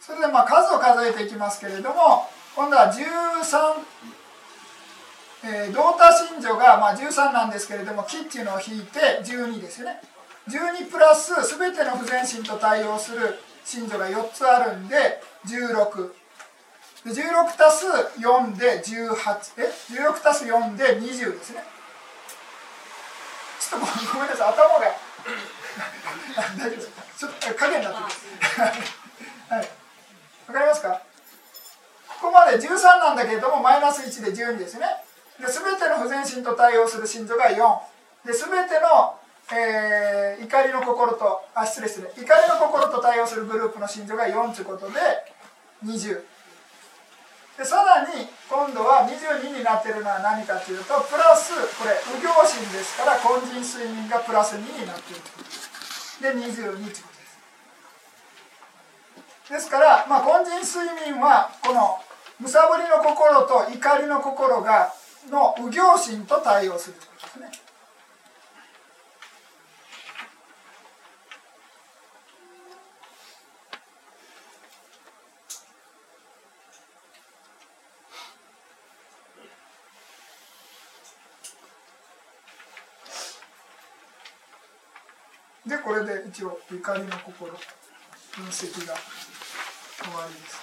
A: それでまあ数を数えていきますけれども今度は13えー、同多信女が、まあ、13なんですけれどもキっていうのを引いて12ですよね。12プラス全ての不全身と対応する信女が4つあるんで16で16たす4で18え？16たす4で20ですね。ちょっとごめんなさい。頭が。大丈夫ですか？ちょっと影になってます。はい。わかりますか？ここまで13なんだけれどもマイナス1で12ですね。で全ての不全心と対応する心臓が4で全ての、えー、怒りの心とあ失礼失礼怒りの心と対応するグループの心臓が4ということで20でさらに今度は22になってるのは何かというとプラスこれ右行心ですから根人睡眠がプラス2になっているで22ということです。ですから、まあ、根人睡眠はこのむさぼりの心と怒りの心がの右行心と対応するということですね。でこれで一応怒りの心分析が終わりです。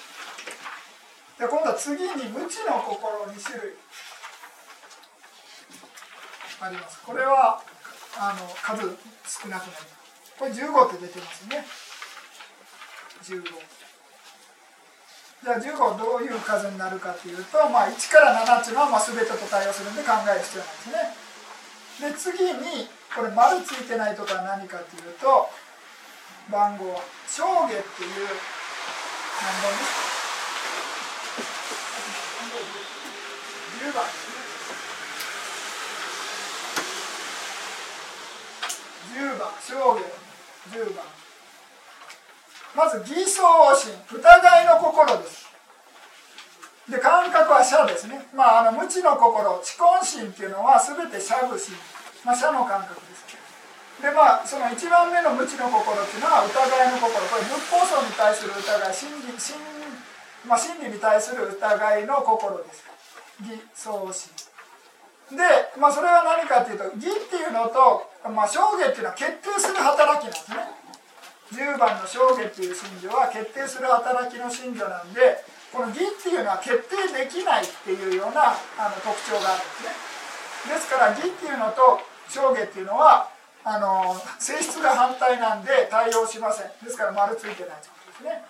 A: で今度は次に無知の心2種類あります。これはあの数少なくなります。これ15って出てますね。15じゃあ15どういう数になるかっていうと、まあ、1から7っていうのはまあ全てと対応するんで考える必要なんですね。で次にこれ丸ついてないとか何かっていうと番号正下っていう何番ですか？10番です10番正下10番。まず偽装心疑いの心です。で感覚は社ですね。まああの無知の心知根心っていうのは全て社具心。まあ社の感覚です。でまあその1番目の無知の心っていうのは疑いの心。これ仏法僧に対する疑い真理真,、まあ、真理に対する疑いの心です。偽装心。で、まあ、それは何かっていうと義っていうのと、まあ、証言っていうのは決定する働きなんですね。10番の証言っていう信条は決定する働きの信条なんでこの義っていうのは決定できないっていうようなあの特徴があるんですね。ですから義っていうのと証言っていうのはあの性質が反対なんで対応しません。ですから丸ついてないということですね。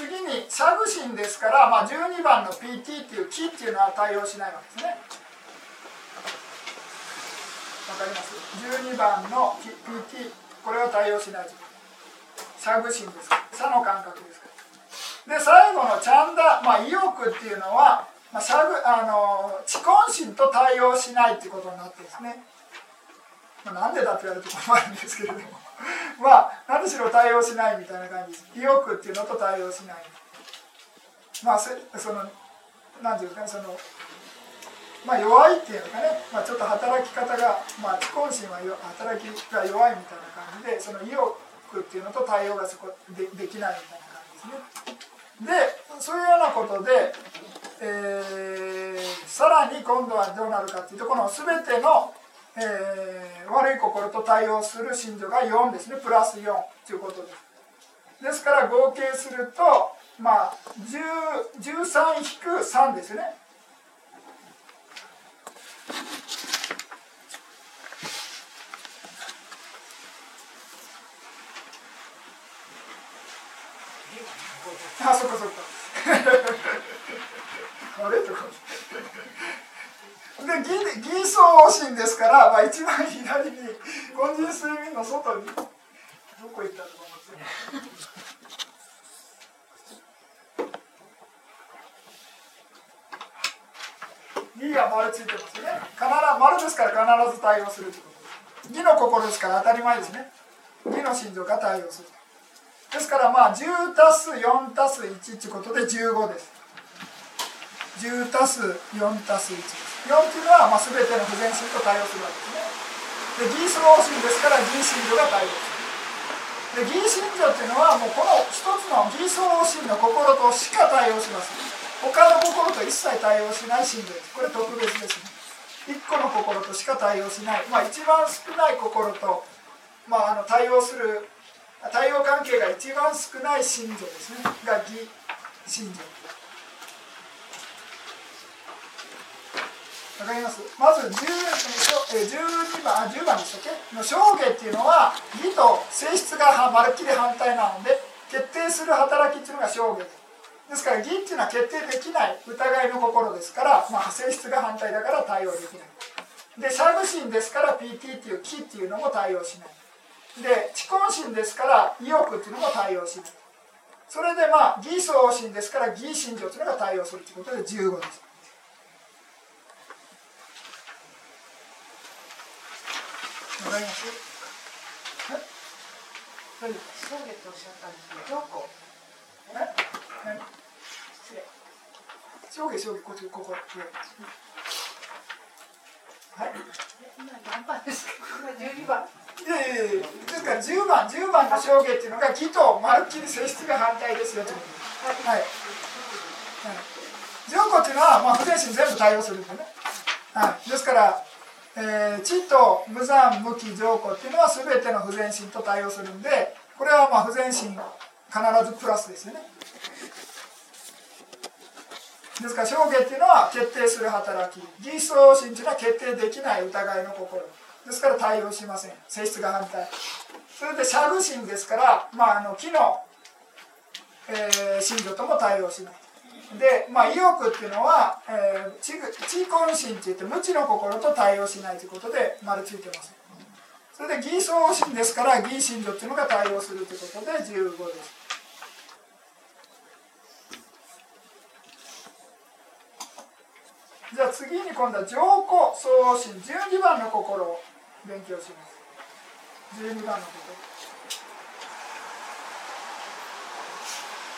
A: 次にサグシンですから、まあ、12番の PT っていうキっていうのは対応しないわけですね。わかります？12番の PT これは対応しないサグシンですから。差の感覚ですから。で最後のチャンダ、まあ、意欲っていうのは、まあ、サグあの知根心と対応しないっていうことになってですね、まあ、なんでだって言われると困るんですけれども。[laughs] まあ何しろ対応しないみたいな感じです。意欲っていうのと対応しない。まあその何て言うんですかねそのまあ弱いっていうのかね、まあ、ちょっと働き方が、まあ、知根心は働きが弱いみたいな感じでその意欲っていうのと対応がそこでできないみたいな感じですね。でそういうようなことで、えー、さらに今度はどうなるかっていうとこの全てのえー、悪い心と対応する信条が4ですね。プラス4ということです。ですから合計するとまあ13-3ですね。方針ですから、まあ、一番左に根人睡眠の外にどこ行ったと思いって。2が丸ついてますね。必丸ですから必ず対応するってこと。です2の心ですから当たり前ですね。2の心情が対応する。ですからまあ10足す4足す1ってことで15です。10足す4足す1 4っていうのはまあ全ての不全心と対応するわけですね。で義相応心ですから義心情が対応する。で義心情っていうのはもうこの一つの義相応心の心としか対応します他の心と一切対応しない心情です。これ特別ですね。1個の心としか対応しない、まあ、一番少ない心と、まあ、あの対応する対応関係が一番少ない心情ですね。が義心情。わかります？まず10 12番あ10番でしたっけ？の証言っていうのは義と性質がまるっきり反対なので決定する働きっていうのが証言ですから義っていうのは決定できない疑いの心ですから、まあ、性質が反対だから対応できない。でシャグ心ですから PT っていう気っていうのも対応しない。で知根心ですから意欲っていうのも対応しない。それでまあ義相心ですから義心情っていうのが対応するということで15です。わかります
B: 上下とおっしゃったんですけど、どこ
A: え何失礼上下上下こっちここはい。
B: 今何番ですか今12番
A: い。やい。やい。やですから10番10番の証言ってい。うのが義とまるっきり性質が反対ですよとい。はい、はい、上皇ってい。うのは、まあ、不全心全部対応するんでね、はい、ですからえー、知と無残無気上古っていうのは全ての不全心と対応するんでこれはまあ不全心必ずプラスですよね。ですから証言っていうのは決定する働き。義相心っていうのは決定できない疑いの心。ですから対応しません。性質が反対。それでシャグ心ですから、まあ、あの木の、えー、信条とも対応しない。で、まあ、意欲っていうのは、えー、知知根心っていって無知の心と対応しないということで丸ついてます。それで義相心ですから義心情っていうのが対応するということで15です。じゃあ次に今度は上皇相応心12番の心を勉強します。12番の心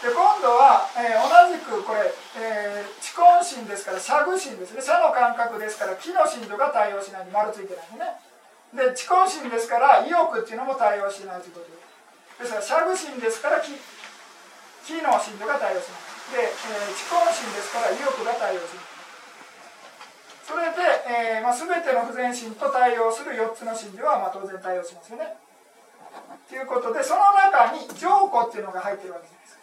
A: で今度は、えー、同じくこれ、えー、知根心ですから社具心ですね。社の感覚ですから木の心度が対応しないに丸ついてないんでね。で知根心ですから意欲っていうのも対応しないということ。ですですから社具心ですから木木の心度が対応しない。で、えー、知根心ですから意欲が対応しない。それで、えーまあ、全ての不全心と対応する4つの心理は、まあ、当然対応しますよね。ということでその中に上古っていうのが入ってるわけです。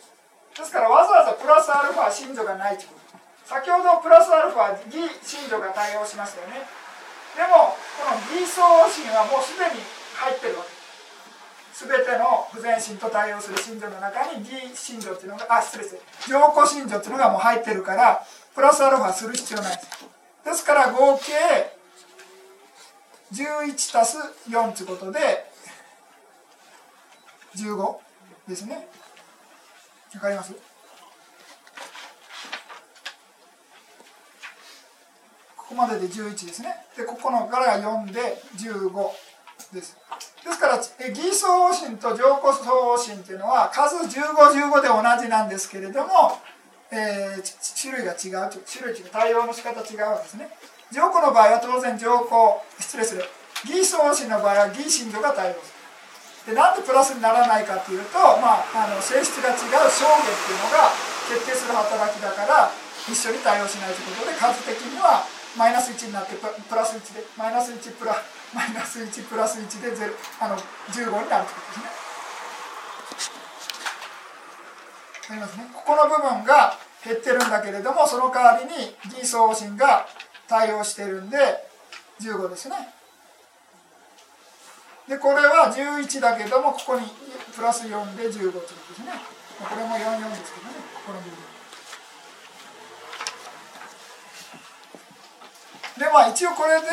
A: ですからわざわざプラスアルファ信女がないということ。先ほどプラスアルファ義信女が対応しましたよね。でもこの義相心はもうすでに入ってるわけすべての不全心と対応する信女の中に義信女っていうのがあ失礼です。上古信女っていうのがもう入ってるからプラスアルファする必要ないです。ですから合計11たす4ということで15ですね。わかります。ここまでで11ですね。でここの柄が4で15です。ですから偽装心と上古送心っていうのは数1515で同じなんですけれども、えー、種類が違う種類違う対応の仕方違うわけですね。上古の場合は当然上古失礼する。偽装心の場合は偽心度が対応する。でなんでプラスにならないかっていうと、まあ、あの性質が違う証言っていうのが決定する働きだから一緒に対応しないということで数的にはマイナス1になってプラス1でマイナス1プラ [laughs] マイナス1プラス1で0あの15になるということですね。ありますね。ここの部分が減ってるんだけれどもその代わりに偽送信が対応してるんで15ですね。でこれは11だけどもここにプラス4で15ということですね。これも44ですけどね。この部分でまあ一応これで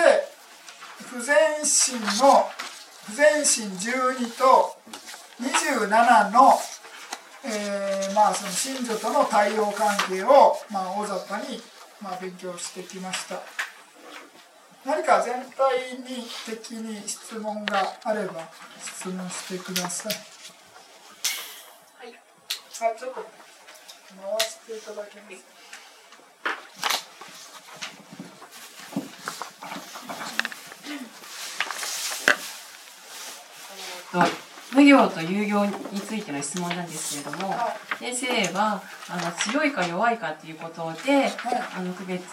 A: 不全心の不全心12と27の、えー、まあその信女との対応関係を、まあ、大雑把にまあ、勉強してきました。何か全体に的に質問があれば質問してください。はい、はい、ちょっと回していただけます
G: 無業と有業についての質問なんですけれども、先生はあの強いか弱いかっていうことで、あの区別っ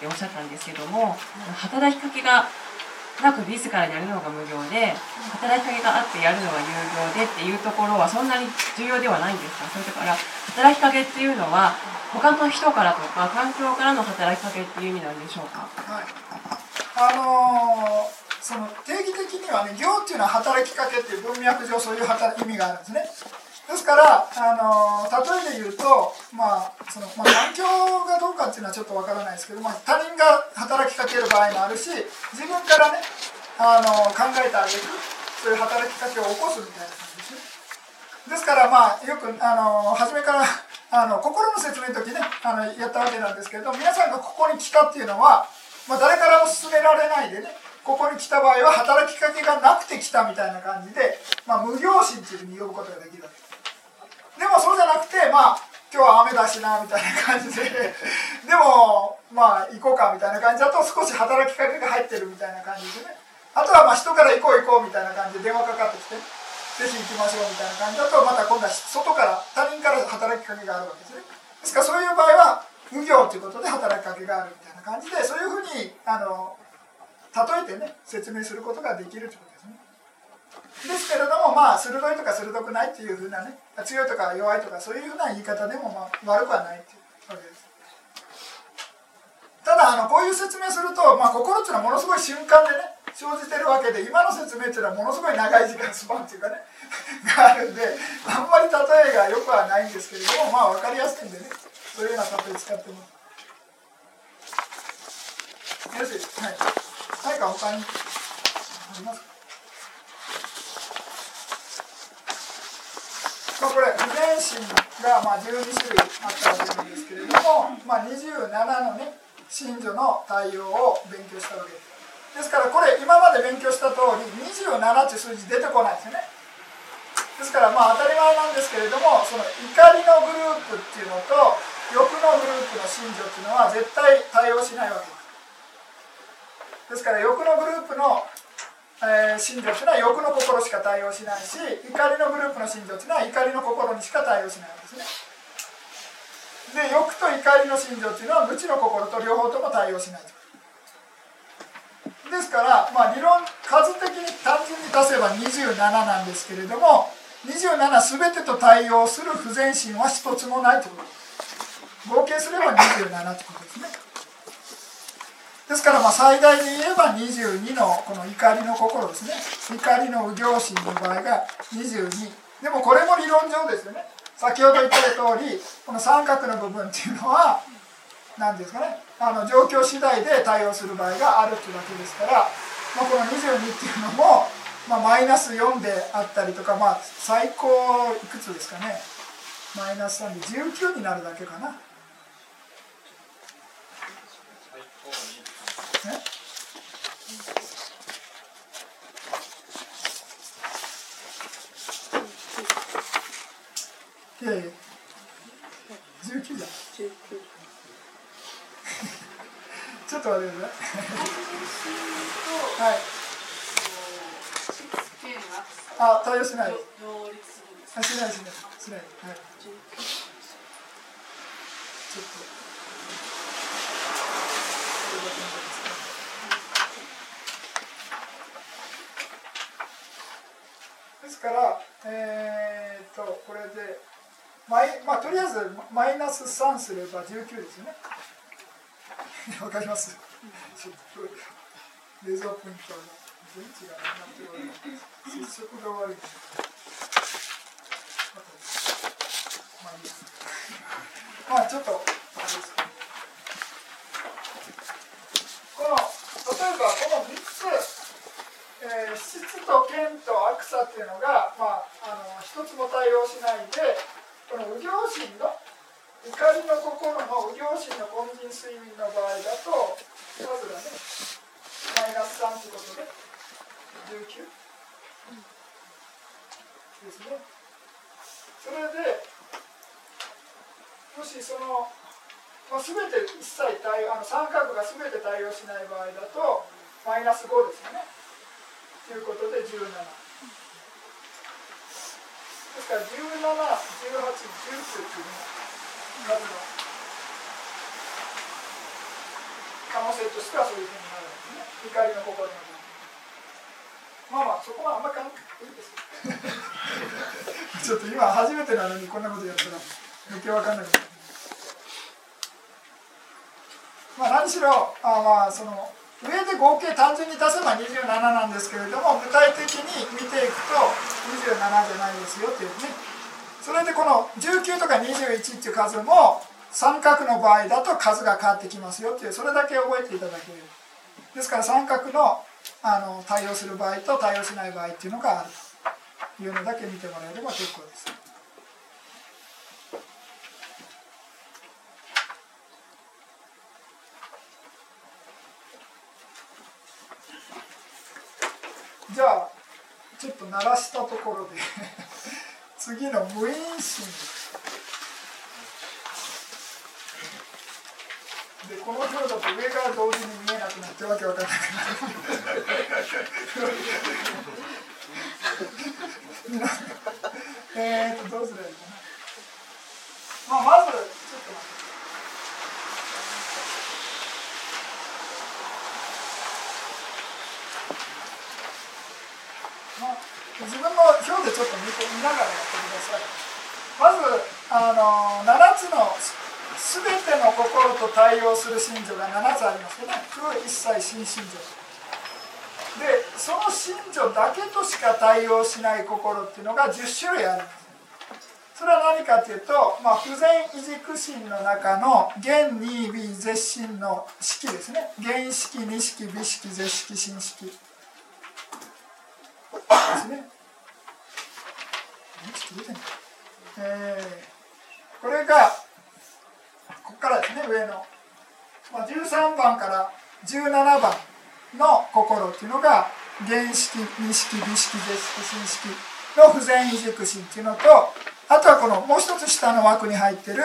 G: ておっしゃったんですけども、働きかけがなく自らやるのが無業で働きかけがあってやるのが有業でっていうところはそんなに重要ではないんですか？それから働きかけっていうのは他の人からとか環境からの働きかけっていう意味なんでしょうか、
A: はい、あのーその定義的にはね行っていうのは働きかけっていう文脈上そういう意味があるんですね。ですからあの例えで言うとまあその、まあ、環境がどうかっていうのはちょっとわからないですけど、まあ、他人が働きかける場合もあるし自分からねあの考えてあげるそういう働きかけを起こすみたいな感じですね。ですからまあよくあの初めからあの心の説明の時ねあのやったわけなんですけれど皆さんがここに来たっていうのは、まあ、誰からも勧められないでねここに来た場合は働きかけがなくて来たみたいな感じで、まあ、無業心っていうふうに呼ぶことができるわけ。でもそうじゃなくてまあ今日は雨だしなみたいな感じで。[laughs] でもまあ行こうかみたいな感じだと少し働きかけが入ってるみたいな感じでね。あとはまあ人から行こう行こうみたいな感じで電話かかってきてぜひ行きましょうみたいな感じだとまた今度は外から他人から働きかけがあるわけですね。ですからそういう場合は無業ということで働きかけがあるみたいな感じでそういうふうにあの例えてね説明することができるということですね。ですけれどもまあ鋭いとか鋭くないっていうふうなね強いとか弱いとかそういうふうな言い方でもまあ悪くはないっていうわけです。ただあのこういう説明すると、まあ、心っていうのはものすごい瞬間でね生じてるわけで今の説明っていうのはものすごい長い時間スパンっていうかねがあるんであんまり例えがよくはないんですけれどもまあ分かりやすいんでねそういうような例え使ってますよしはい。何か他にありますかまあ、これ遺伝子がまあ12種類あったわけなんですけれども、まあ、27のね真女の対応を勉強したわけです。ですからこれ今まで勉強した通り27っていう数字出てこないですよね。ですからまあ当たり前なんですけれどもその怒りのグループっていうのと欲のグループの真女っていうのは絶対対応しないわけです。ですから欲のグループの、えー、信条というのは欲の心しか対応しないし怒りのグループの信条というのは怒りの心にしか対応しないんですね。で欲と怒りの信条というのは無知の心と両方とも対応しないと。ですから、まあ、理論数的に単純に出せば27なんですけれども27全てと対応する不全心は一つもないということ。合計すれば27ということですね。ですからまあ最大で言えば22のこの怒りの心ですね。怒りの右行心の場合が22でもこれも理論上ですよね。先ほど言った通りこの三角の部分っていうのは何ですかね。あの状況次第で対応する場合があるっていうわけですから、まあ、この22っていうのも、まあ、マイナス4であったりとか、まあ、最高いくつですかね。マイナス3で19になるだけかな。いやいや19だ。ちょっと待ってください。は？いあ対応しない。あしないしない。しない。はい。ちょっとですからえー、っとこれでマイまあ、とりあえずマイナス3すれば19ですよね。[laughs] わかります？冷蔵ポイントが電池がなっており接触が悪い。まあいいや。まあちょっと、あれです。この、例えばこの3つ、えー、質と剣と悪さっていうのが、まあ、あの一つも対応しないで、この右行心の怒りの心の右行心の根人睡眠の場合だと数がねマイナス3ということで19、ですね。それでもしその、まあ、全て一切対あの三角が全て対応しない場合だとマイナス5ですよね。いうことで17ですから17、18、19っていうのが数の可能性としてはそういうふうになるんですね。怒りの心のまあまあそこはあんまり考えいいですちょっと今初めてなのにこんなことやったら余計わかんなくなるまあ何しろあまあその上で合計単純に足せば27なんですけれども具体的に見ていくと27じゃないですよっていうねそれでこの19とか21っていう数も三角の場合だと数が変わってきますよっていうそれだけ覚えていただけるですから三角のあの対応する場合と対応しない場合っていうのがあるというのだけ見てもらえれば結構です。じゃあちょっと鳴らしたところで [laughs] 次の無因心でこの表だと上から同時に見えなくなってわけわかんなくなるえっとどうすればいいかな、まあ、まずちょっと待って。自分の表でちょっと見て見ながらやってください。まずあの7つの全ての心と対応する信条が7つありますよね。空一切新信条。でその信条だけとしか対応しない心っていうのが10種類あるんです。それは何かというと、まあ、不全異軸心の中の原二微絶心の式ですね。原式二式美式絶式新式。ですね。えー、これがここからですね上の、まあ、13番から17番の心っていうのが原式二式美式絶式新式の不全異軸心っていうのとあとはこのもう一つ下の枠に入ってる、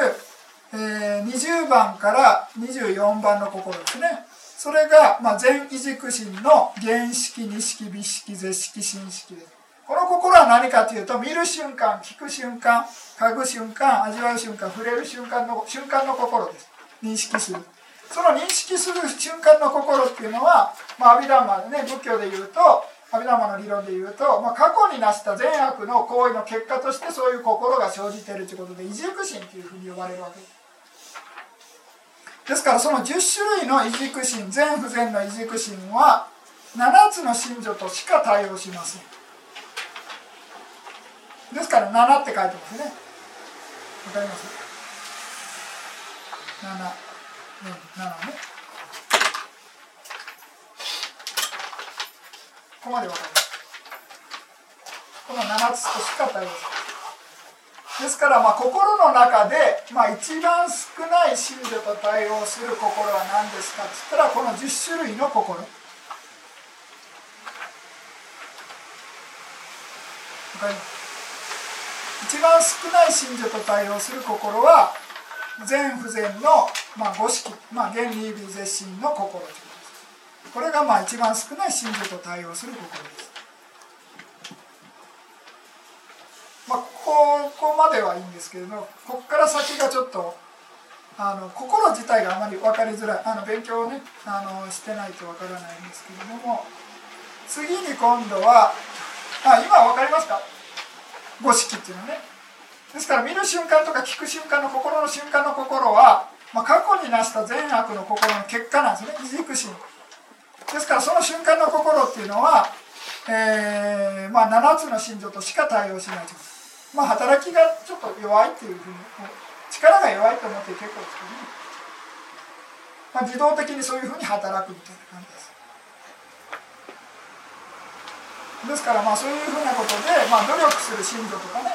A: えー、20番から24番の心ですね。それが、まあ、全異軸心の原式二式美式絶式新式で。すこの心は何かというと見る瞬間聞く瞬間嗅ぐ瞬間味わう瞬間触れる瞬間の瞬間の心です。認識する。その認識する瞬間の心っていうのは、まあ、アビダマでね仏教で言うとアビダマの理論で言うと、まあ、過去に成した善悪の行為の結果としてそういう心が生じているということで異軸心というふうに呼ばれるわけです。ですからその10種類の異軸心全不全の異軸心は7つの信条としか対応しません。ですから7って書いてますね。わかります？7、うん、7ね。ここまでわかります。この7つとしか対応しますですからまあ心の中でまあ一番少ない信者と対応する心は何ですかっつったらこの10種類の心。一番少ない信者と対応する心は全不全の、まあ、五式、まあ、原理微絶心の心ということです。これがまあ一番少ない信者と対応する心です。まあ、ここまではいいんですけれどもここから先がちょっとあの心自体があまり分かりづらいあの勉強をねあのしてないと分からないんですけれども次に今度はあ今分かりますか五式っていうのね。ですから見る瞬間とか聞く瞬間の心の瞬間の心は、まあ、過去に成した善悪の心の結果なんですね。異軸心。ですからその瞬間の心っていうのは、えーまあ、7つの信条としか対応しないということ。まあ、働きがちょっと弱いっていうふうに力が弱いと思って結構ですけどね、まあ、自動的にそういうふうに働くみたいな感じです。ですからまあそういうふうなことで、まあ、努力する信条とかね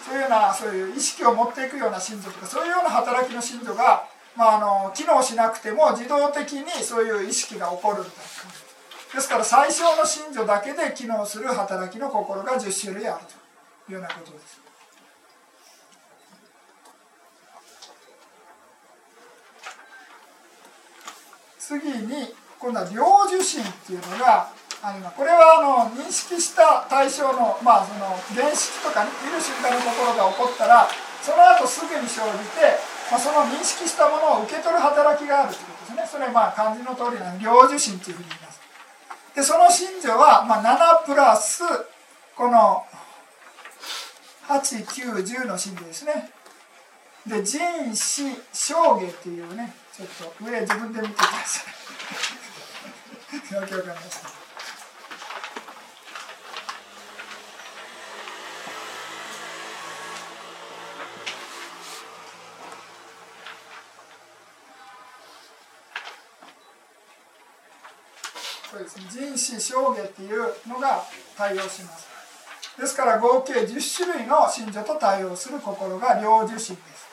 A: そういうようなそういう意識を持っていくような信条とかそういうような働きの信条が、まあ、あの機能しなくても自動的にそういう意識が起こるみたいな感じ。ですから最小の信条だけで機能する働きの心が10種類あると。ようなことです。次に今度は領受心っていうのがありますこれはあの認識した対象の,、まあその原式とか、見る瞬間のところが起こったらその後すぐに生じて、まあ、その認識したものを受け取る働きがあるということですねそれはまあ漢字の通りなの領受心というふうに言いますでその信条は、まあ、7プラスこの8910の信条ですね。で人死証下っていうねちょっと上自分で見てください。わけわかんないですそうですね。人死証下っていうのが対応します。ですから合計10種類の信者と対応する心が領受心です。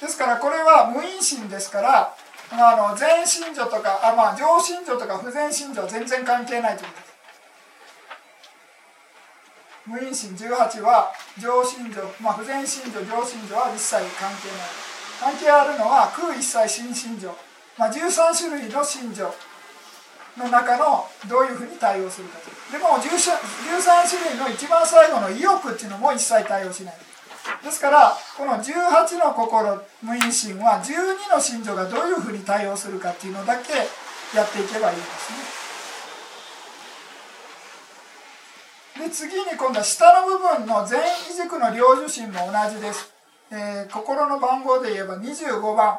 A: ですからこれは無因心ですからあの全信女とかあ、まあ、上信女とか不全信女は全然関係ないということです。無因心18は上信女、まあ、不全信女上信女は一切関係ない。関係あるのは空一切新信女、まあ、13種類の信女の中のどういうふうに対応するかでも13種類の一番最後の意欲っていうのも一切対応しないですからこの18の心無因心は12の信条がどういうふうに対応するかっていうのだけやっていけばいいんですね。で次に今度は下の部分の全異軸の領受心も同じです。えー、心の番号で言えば25番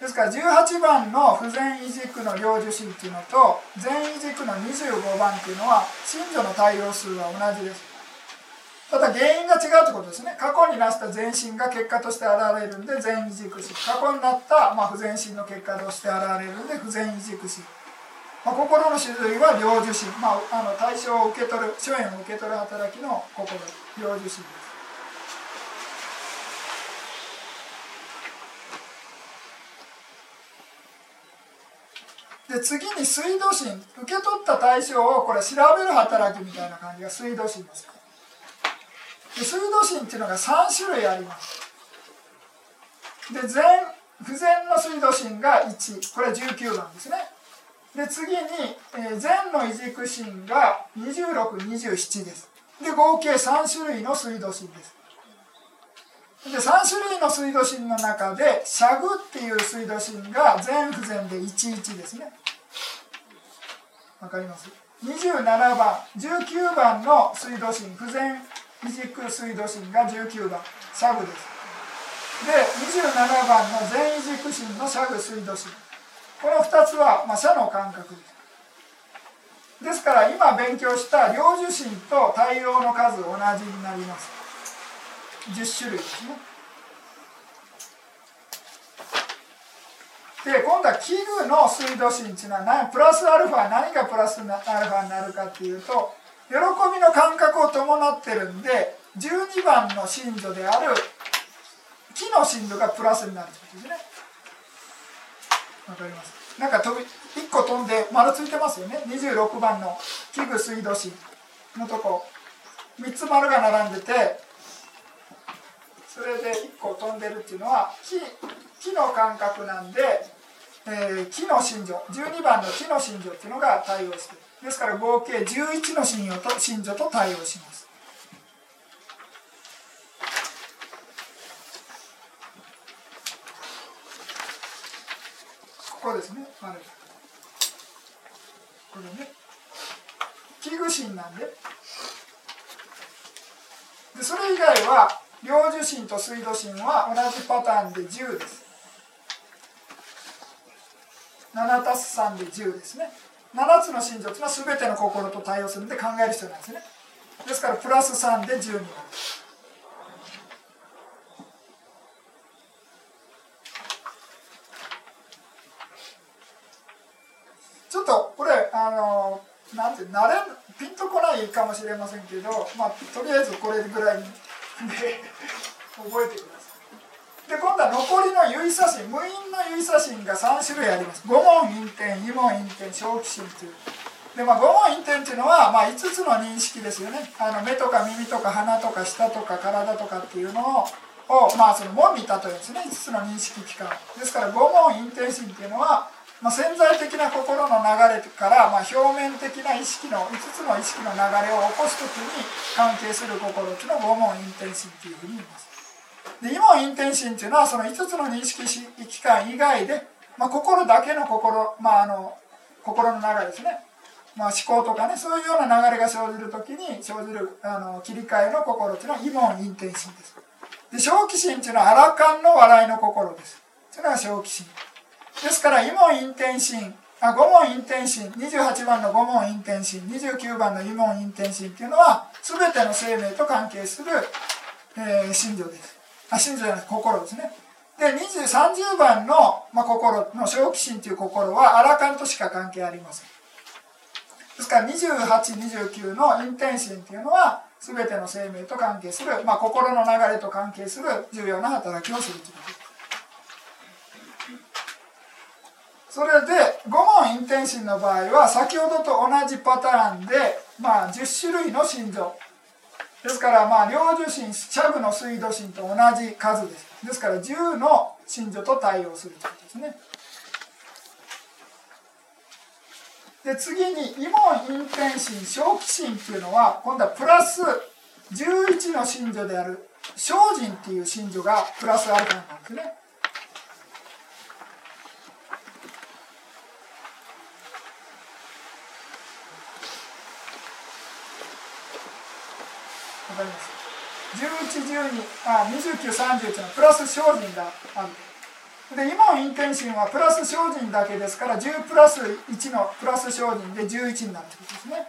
A: ですから18番の不全異軸の領受心っていうのと全異軸の25番っていうのは信条の対応数は同じです。ただ原因が違うってことですね。過去になした全身が結果として現れるんで全異軸心過去になった、まあ、不全身の結果として現れるんで不全異軸心、まあ、心の種類は領受心、まあ、あの対象を受け取る諸縁を受け取る働きの心領受心です。で次に水道心受け取った対象をこれ調べる働きみたいな感じが水道心ですで水道心っていうのが3種類あります。で全不全の水道心が1これ19番ですね。で次に、えー、全の異軸心が2627です。で合計3種類の水道心です。で3種類の水道心の中でシャグっていう水道心が全不全で11ですね。わかります？27番19番の水道心不全異軸水道神が19番シャグです。で27番の全異軸神のシャグ水道神この2つは、まあ、社の感覚です。ですから今勉強した領受神と対応の数同じになります。10種類ですね。で今度は器具の水道神っていうのはプラスアルファ何がプラスアルファになるかっていうと喜びの感覚を伴ってるんで12番の信女である木の信女がプラスになるってことですね。わかります？なんか飛び1個飛んで丸ついてますよね。26番の器具水道神のとこ。3つ丸が並んでてそれで1個飛んでるっていうのは木木の感覚なんで、えー、木の信条12番の木の信条っていうのが対応してるですから合計11の信用と信女と対応します。ここですね。あれこれね。器具心なんで。でそれ以外は領受心と水道心は同じパターンで10です。7たす3で10ですね。7つの信条というのは全ての心と対応するんで考える必要なんですねですからプラス3で10になるちょっとこれあのなんて慣れピンとこないかもしれませんけど、まあ、とりあえずこれぐらいにで覚えてくださいで今度は残りの有意差針無因の有意差針が3種類あります。五問陰点二問陰点小気心という。でまあ五問陰点っていうのは、まあ、5つの認識ですよね。あの目とか耳とか鼻とか舌とか体とかっていうのをを、まあ、その門に例えるんですね。5つの認識機関。ですから五問陰点心っていうのはまあ、潜在的な心の流れから、まあ、表面的な意識の5つの意識の流れを起こす時に関係する心っていうのを五問陰天心っていうふうに言います。で異問陰天心っていうのはその5つの認識機関以外で、まあ、心だけの心、まあ、あの心の流れですね、まあ、思考とかねそういうような流れが生じる時に生じるあの切り替えの心っていうのは異問陰天心です。で正気心っていうのはアラカンの笑いの心です。それが正気心。ですから、異問陰天心、あ五問陰天心、28番の五問陰天心、29番の異問陰天心っていうのは、すべての生命と関係する、えー、信条です。あ、信条じゃない、心ですね。で、30番の、まあ、心の正気心という心は、アラカンとしか関係ありません。ですから、28、29の陰天心っていうのは、すべての生命と関係する、まあ、心の流れと関係する重要な働きをするということです。それで5問陰天心の場合は先ほどと同じパターンで、まあ、10種類の心臓。ですからまあ領受心ャグの水道心と同じ数です。ですから10の心情と対応するということですね。で次に異問陰天心小気心っていうのは今度はプラス11の心情である精進っていう心情がプラスアルファなんですね。かります。1112あ2931のプラス精進があるで。今のインテンシンはプラス精進だけですから10プラス1のプラス精進で11になるってことですね。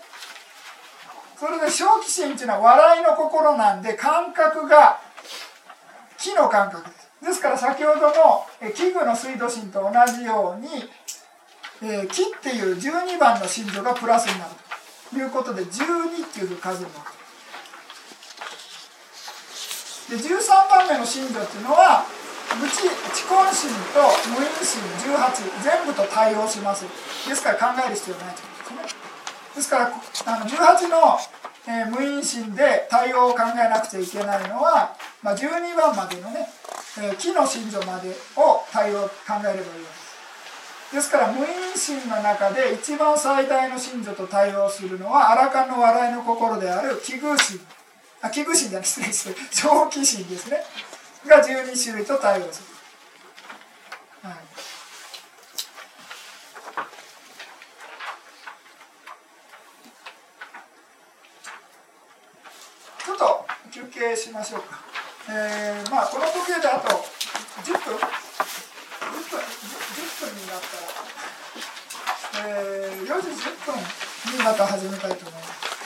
A: それで正気心っていうのは笑いの心なんで感覚が木の感覚です。ですから先ほどの器具の水道心と同じように、えー、木っていう12番の心情がプラスになるということで12っていう数になる。で13番目の信条っていうのは無知知根心と無因心18全部と対応します。ですから考える必要ないということですね。ですからあの18の、えー、無因心で対応を考えなくちゃいけないのは、まあ、12番までのね、えー、木の信条までを対応考えればいいわけです。ですから無因心の中で一番最大の信条と対応するのはアラカンの笑いの心である奇遇心あ器具心じゃない失礼して長期心ですね。が12種類と対応する、はい、ちょっと休憩しましょうか。えー、まあこの時計であと10分。10分 ,10 分になったら、えー、4時10分にまた始めたいと思います。